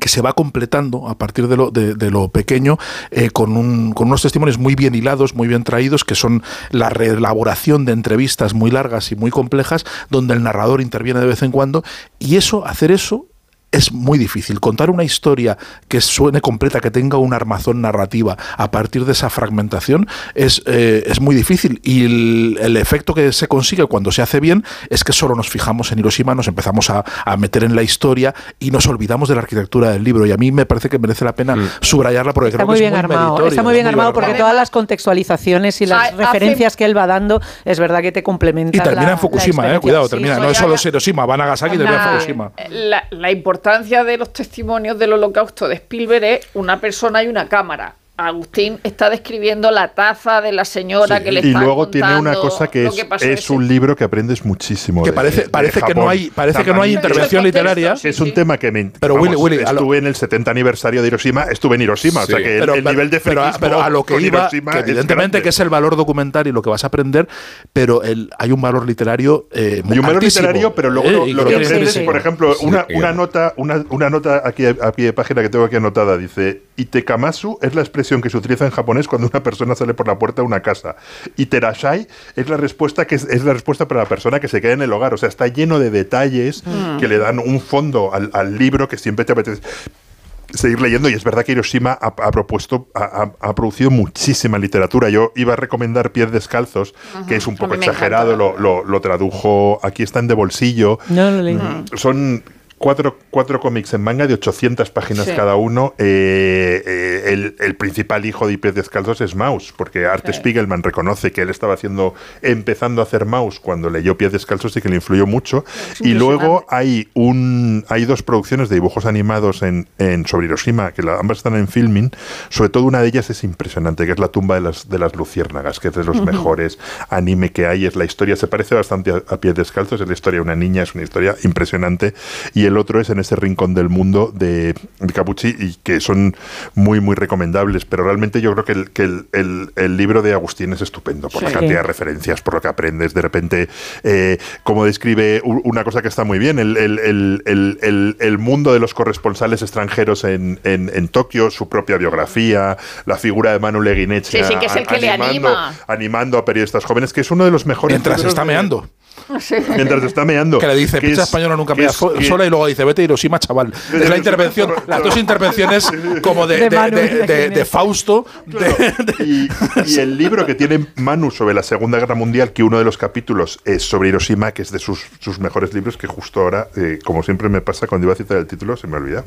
que se va completando a partir de lo, de, lo pequeño eh, con, un, con unos testimonios muy bien hilados, muy bien traídos, que son la reelaboración de entrevistas muy largas y muy complejas, donde el narrador interviene de vez en cuando, y eso, hacer eso es muy difícil. Contar una historia que suene completa, que tenga una armazón narrativa a partir de esa fragmentación es, eh, es muy difícil. Y el, efecto que se consigue cuando se hace bien es que solo nos fijamos en Hiroshima, nos empezamos a, meter en la historia y nos olvidamos de la arquitectura del libro. Y a mí me parece que merece la pena mm. subrayarla porque está creo muy que es bien armado. Está muy bien armado porque todas las contextualizaciones y las referencias que él va dando es verdad que te complementan. Y termina en Fukushima, eh, cuidado, termina. no es solo Hiroshima, van a Nagasaki y termina en Fukushima. La, la importancia de los testimonios del holocausto de Spielberg es una persona y una cámara. Agustín está describiendo la taza de la señora que le está Y luego tiene una cosa que es, un libro que aprendes muchísimo. Que parece, parece que no hay, parece que no hay intervención literaria. es un tema que me. Pero Willy, estuve en el 70 aniversario de Hiroshima, estuve en Hiroshima, o sea que el, nivel de pero, pero, a lo que iba, que evidentemente que es el valor documental y lo que vas a aprender, pero el, hay un valor literario eh, Hay un valor literario, pero luego lo, que aprendes, por ejemplo, una, una nota, una, una nota aquí a pie de página que tengo aquí anotada dice Itekamasu es la expresión que se utiliza en japonés cuando una persona sale por la puerta de una casa. Y terashai es la respuesta que es, la respuesta para la persona que se queda en el hogar. O sea, está lleno de detalles mm. que le dan un fondo al, libro que siempre te apetece seguir leyendo y es verdad que Hiroshima ha, propuesto, ha, producido muchísima literatura. Yo iba a recomendar Pies Descalzos, que es un poco exagerado, lo, lo, tradujo, aquí están de bolsillo. No lo leí. Son Cuatro, cuatro cómics en manga de 800 páginas cada uno. Eh, eh, el, principal hijo de Pies Descalzos es Maus, porque Art Spiegelman reconoce que él estaba haciendo, empezando a hacer Maus cuando leyó Pies Descalzos y que le influyó mucho. y luego hay un hay dos producciones de dibujos animados en, en sobre Hiroshima, que ambas están en filming. Sobre todo una de ellas es impresionante, que es La tumba de las, de las luciérnagas, que es de los mejores anime que hay. Es la historia, se parece bastante a, a Pies Descalzos, es la historia de una niña, es una historia impresionante. Y el otro es en ese rincón del mundo de, Capucci y que son muy, muy recomendables. Pero realmente yo creo que el, que el, el, libro de Agustín es estupendo por la cantidad de referencias, por lo que aprendes. De repente, eh, como describe una cosa que está muy bien, el, el mundo de los corresponsales extranjeros en, en, Tokio, su propia biografía, la figura de Manu Leguineche animando, animando a periodistas jóvenes, que es uno de los mejores. Mientras está meando. Mientras está meando. Que le dice, pizza española nunca mea sola y luego dice, vete a Hiroshima, chaval. Es la intervención, las dos intervenciones como de, de, Fausto. Y, el libro que tiene Manu sobre la Segunda Guerra Mundial, que uno de los capítulos es sobre Hiroshima, que es de sus, sus mejores libros, que justo ahora, eh, como siempre me pasa cuando iba a citar el título, se me olvida.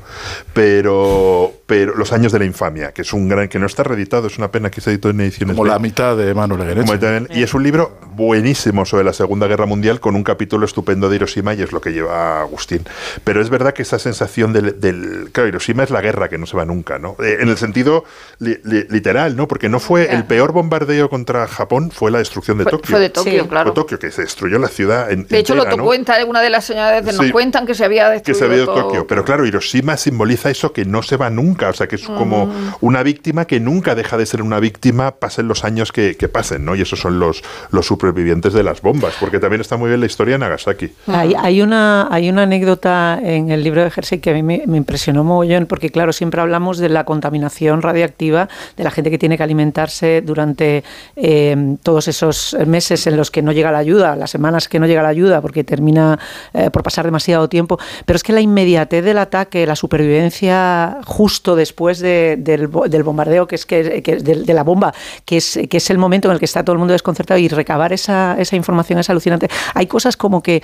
Pero, pero Los años de la infamia, que es un gran, que no está reeditado, es una pena que se editó en ediciones. Como la mitad de Manu Leguereche. Y es un libro buenísimo sobre la Segunda Guerra Mundial con un capítulo estupendo de Hiroshima y es lo que lleva Agustín. Pero es verdad que esa sensación del, claro, Hiroshima es la guerra que no se va nunca, ¿no? Eh, en el sentido literal, ¿no? Porque no fue el peor bombardeo contra Japón, fue la destrucción de Tokio. Fue de Tokio, claro. Fue Tokio, que se destruyó la ciudad. En, de hecho, lo cuenta una de las señales, nos cuentan que se había destruido. Que se había Tokio. Pero claro, Hiroshima simboliza eso que no se va nunca, o sea, que es como mm. una víctima que nunca deja de ser una víctima, pasen los años que, pasen, ¿no? Y esos son los, los supervivientes de las bombas, porque también está muy bien la historia de Nagasaki. Hay, hay, una, hay una anécdota en el libro de Jersey que a mí me, me impresionó mogollón, porque claro, siempre hablamos de la contaminación radiactiva, de la gente que tiene que alimentarse durante eh, todos esos meses en los que no llega la ayuda, las semanas que no llega la ayuda, porque termina eh, por pasar demasiado tiempo. Pero es que la inmediatez del ataque, la supervivencia justo después de, del, bombardeo, que es que, que de, de, la bomba, que es, que es el momento en el que está todo el mundo desconcertado y recabar esa, esa información es alucinante. Hay cosas como que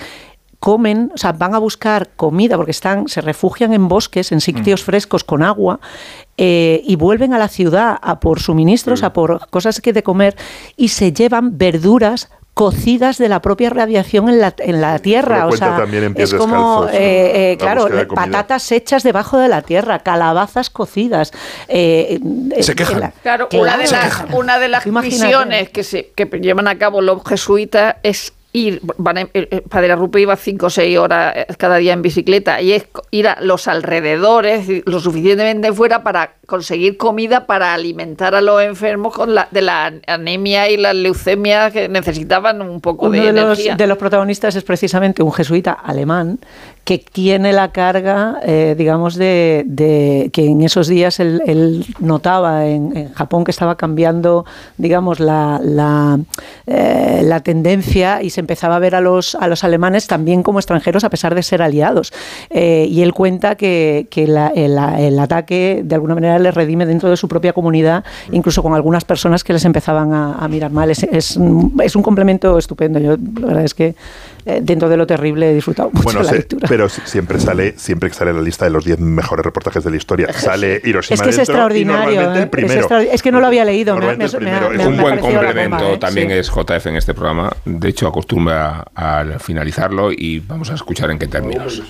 comen, o sea, van a buscar comida porque están, se refugian en bosques, en sitios mm. frescos con agua eh, y vuelven a la ciudad a por suministros, a por cosas que de comer y se llevan verduras cocidas de la propia radiación en la, en la tierra. O sea, es como, eh, eh, claro, patatas hechas debajo de la tierra, calabazas cocidas. Eh, se quejan. claro, una de las, una de las misiones que, se, que llevan a cabo los jesuitas es ir, van a, Padre Rupe iba cinco o seis horas eh, cada día en bicicleta y es ir a los alrededores lo suficientemente fuera para conseguir comida para alimentar a los enfermos con la, de la anemia y la leucemia que necesitaban un poco Uno de, de energía. Los, de los protagonistas es precisamente un jesuita alemán que tiene la carga, eh, digamos, de, de, que en esos días él, él notaba en, en, Japón que estaba cambiando, digamos, la, la, eh, la, tendencia y se empezaba a ver a los, a los alemanes también como extranjeros a pesar de ser aliados. Eh, y él cuenta que, que la, el, el, ataque de alguna manera les redime dentro de su propia comunidad, incluso con algunas personas que les empezaban a, a mirar mal. Es, es, es, un complemento estupendo. Yo la verdad es que eh, dentro de lo terrible he disfrutado mucho bueno, la sé, lectura. Pero siempre sale, siempre que sale la lista de los 10 mejores reportajes de la historia, sale Hiroshima Es que es extraordinario. ¿eh? el primero. Es, extra... es, que no lo había leído. Me, me, me, me, un buen complemento bomba, ¿eh? también sí. es JF en este programa. De hecho, acostumbra a, a finalizarlo y vamos a escuchar en qué términos.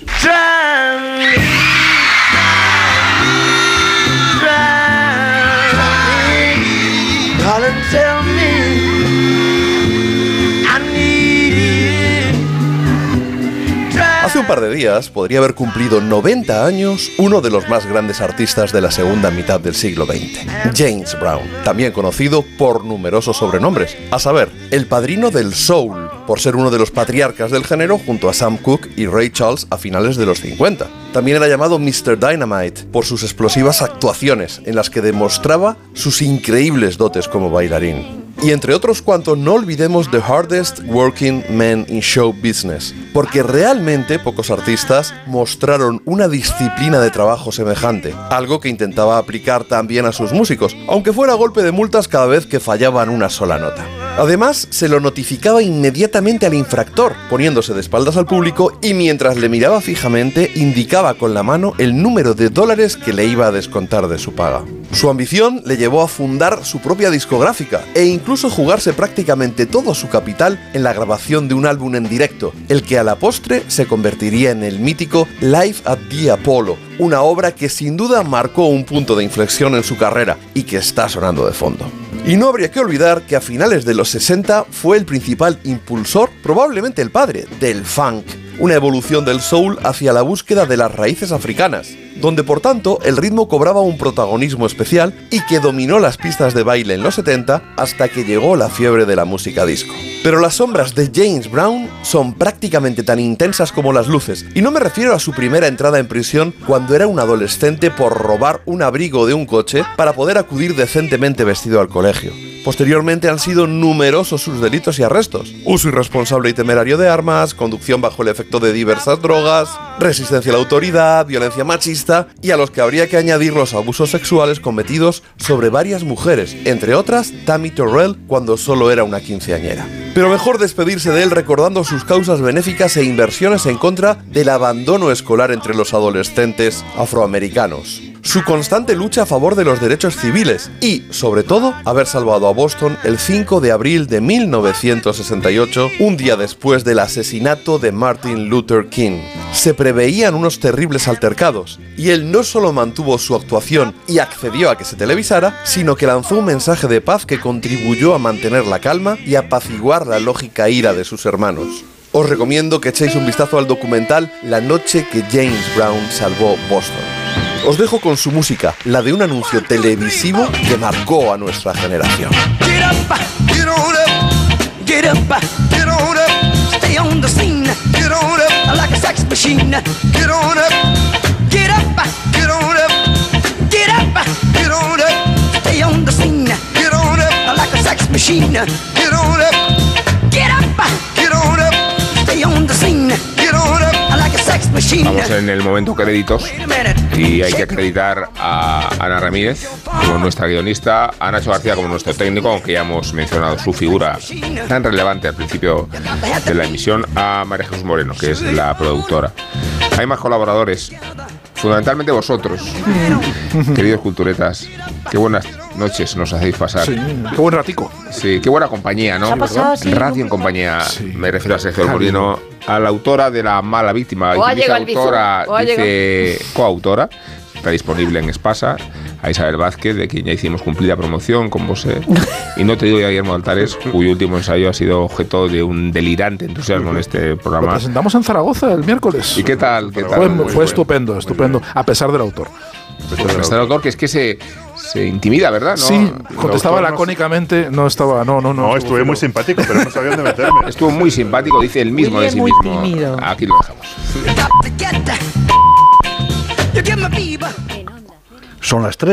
Hace un par de días podría haber cumplido 90 años uno de los más grandes artistas de la segunda mitad del siglo XX, James Brown, también conocido por numerosos sobrenombres, a saber, el padrino del soul, por ser uno de los patriarcas del género junto a Sam Cooke y Ray Charles a finales de los 50. También era llamado Mr. Dynamite por sus explosivas actuaciones en las que demostraba sus increíbles dotes como bailarín. Y entre otros cuantos, no olvidemos The Hardest Working Men in Show Business, porque realmente pocos artistas mostraron una disciplina de trabajo semejante, algo que intentaba aplicar también a sus músicos, aunque fuera golpe de multas cada vez que fallaban una sola nota. Además, se lo notificaba inmediatamente al infractor, poniéndose de espaldas al público y mientras le miraba fijamente indicaba con la mano el número de dólares que le iba a descontar de su paga. Su ambición le llevó a fundar su propia discográfica e incluso jugarse prácticamente todo su capital en la grabación de un álbum en directo, el que a la postre se convertiría en el mítico Live at the Apollo, una obra que sin duda marcó un punto de inflexión en su carrera y que está sonando de fondo. Y no habría que olvidar que a finales de los 60 fue el principal impulsor, probablemente el padre, del funk, una evolución del soul hacia la búsqueda de las raíces africanas, donde por tanto el ritmo cobraba un protagonismo especial y que dominó las pistas de baile en los 70 hasta que llegó la fiebre de la música disco. Pero las sombras de James Brown son prácticamente tan intensas como las luces, y no me refiero a su primera entrada en prisión cuando era un adolescente por robar un abrigo de un coche para poder acudir decentemente vestido al colegio. Posteriormente han sido numerosos sus delitos y arrestos. Uso irresponsable y temerario de armas, conducción bajo el efecto de diversas drogas, resistencia a la autoridad, violencia machista y a los que habría que añadir los abusos sexuales cometidos sobre varias mujeres, entre otras Tammy Terrell cuando solo era una quinceañera. Pero mejor despedirse de él recordando sus causas benéficas e inversiones en contra del abandono escolar entre los adolescentes afroamericanos su constante lucha a favor de los derechos civiles y, sobre todo, haber salvado a Boston el 5 de abril de 1968, un día después del asesinato de Martin Luther King. Se preveían unos terribles altercados, y él no solo mantuvo su actuación y accedió a que se televisara, sino que lanzó un mensaje de paz que contribuyó a mantener la calma y apaciguar la lógica ira de sus hermanos. Os recomiendo que echéis un vistazo al documental La noche que James Brown salvó Boston. Os dejo con su música, la de un anuncio televisivo que marcó a nuestra generación. Get on up, get on up, stay on the scene. Vamos en el momento créditos. Y hay que acreditar a Ana Ramírez como nuestra guionista, a Nacho García como nuestro técnico, aunque ya hemos mencionado su figura tan relevante al principio de la emisión, a María Jesús Moreno, que es la productora. Hay más colaboradores, fundamentalmente vosotros, queridos culturetas. Qué buenas noches nos hacéis pasar. Sí, qué buen ratico. Sí, qué buena compañía, ¿no? Se ha pasado, sí, Radio en compañía, me refiero a Sergio Molino, a la autora de La mala víctima. O ha llegado autora, dice coautora. Está disponible en Espasa, a Isabel Vázquez, de quien ya hicimos cumplida promoción con vos. Y no te digo ya a Guillermo Altares, cuyo último ensayo ha sido objeto de un delirante entusiasmo en este Lo programa. presentamos en Zaragoza el miércoles. ¿Y qué tal? ¿Qué tal? Fue, fue bueno. estupendo, estupendo, a pesar del autor. Está el autor que es que se, se intimida, ¿verdad? ¿No? Sí, El contestaba lacónicamente, no estaba, no, no, no. No, estuve muy simpático, pero no sabía dónde meterme. Estuvo muy simpático, dice él mismo de sí mismo. tímido. Aquí lo dejamos. Son las 3.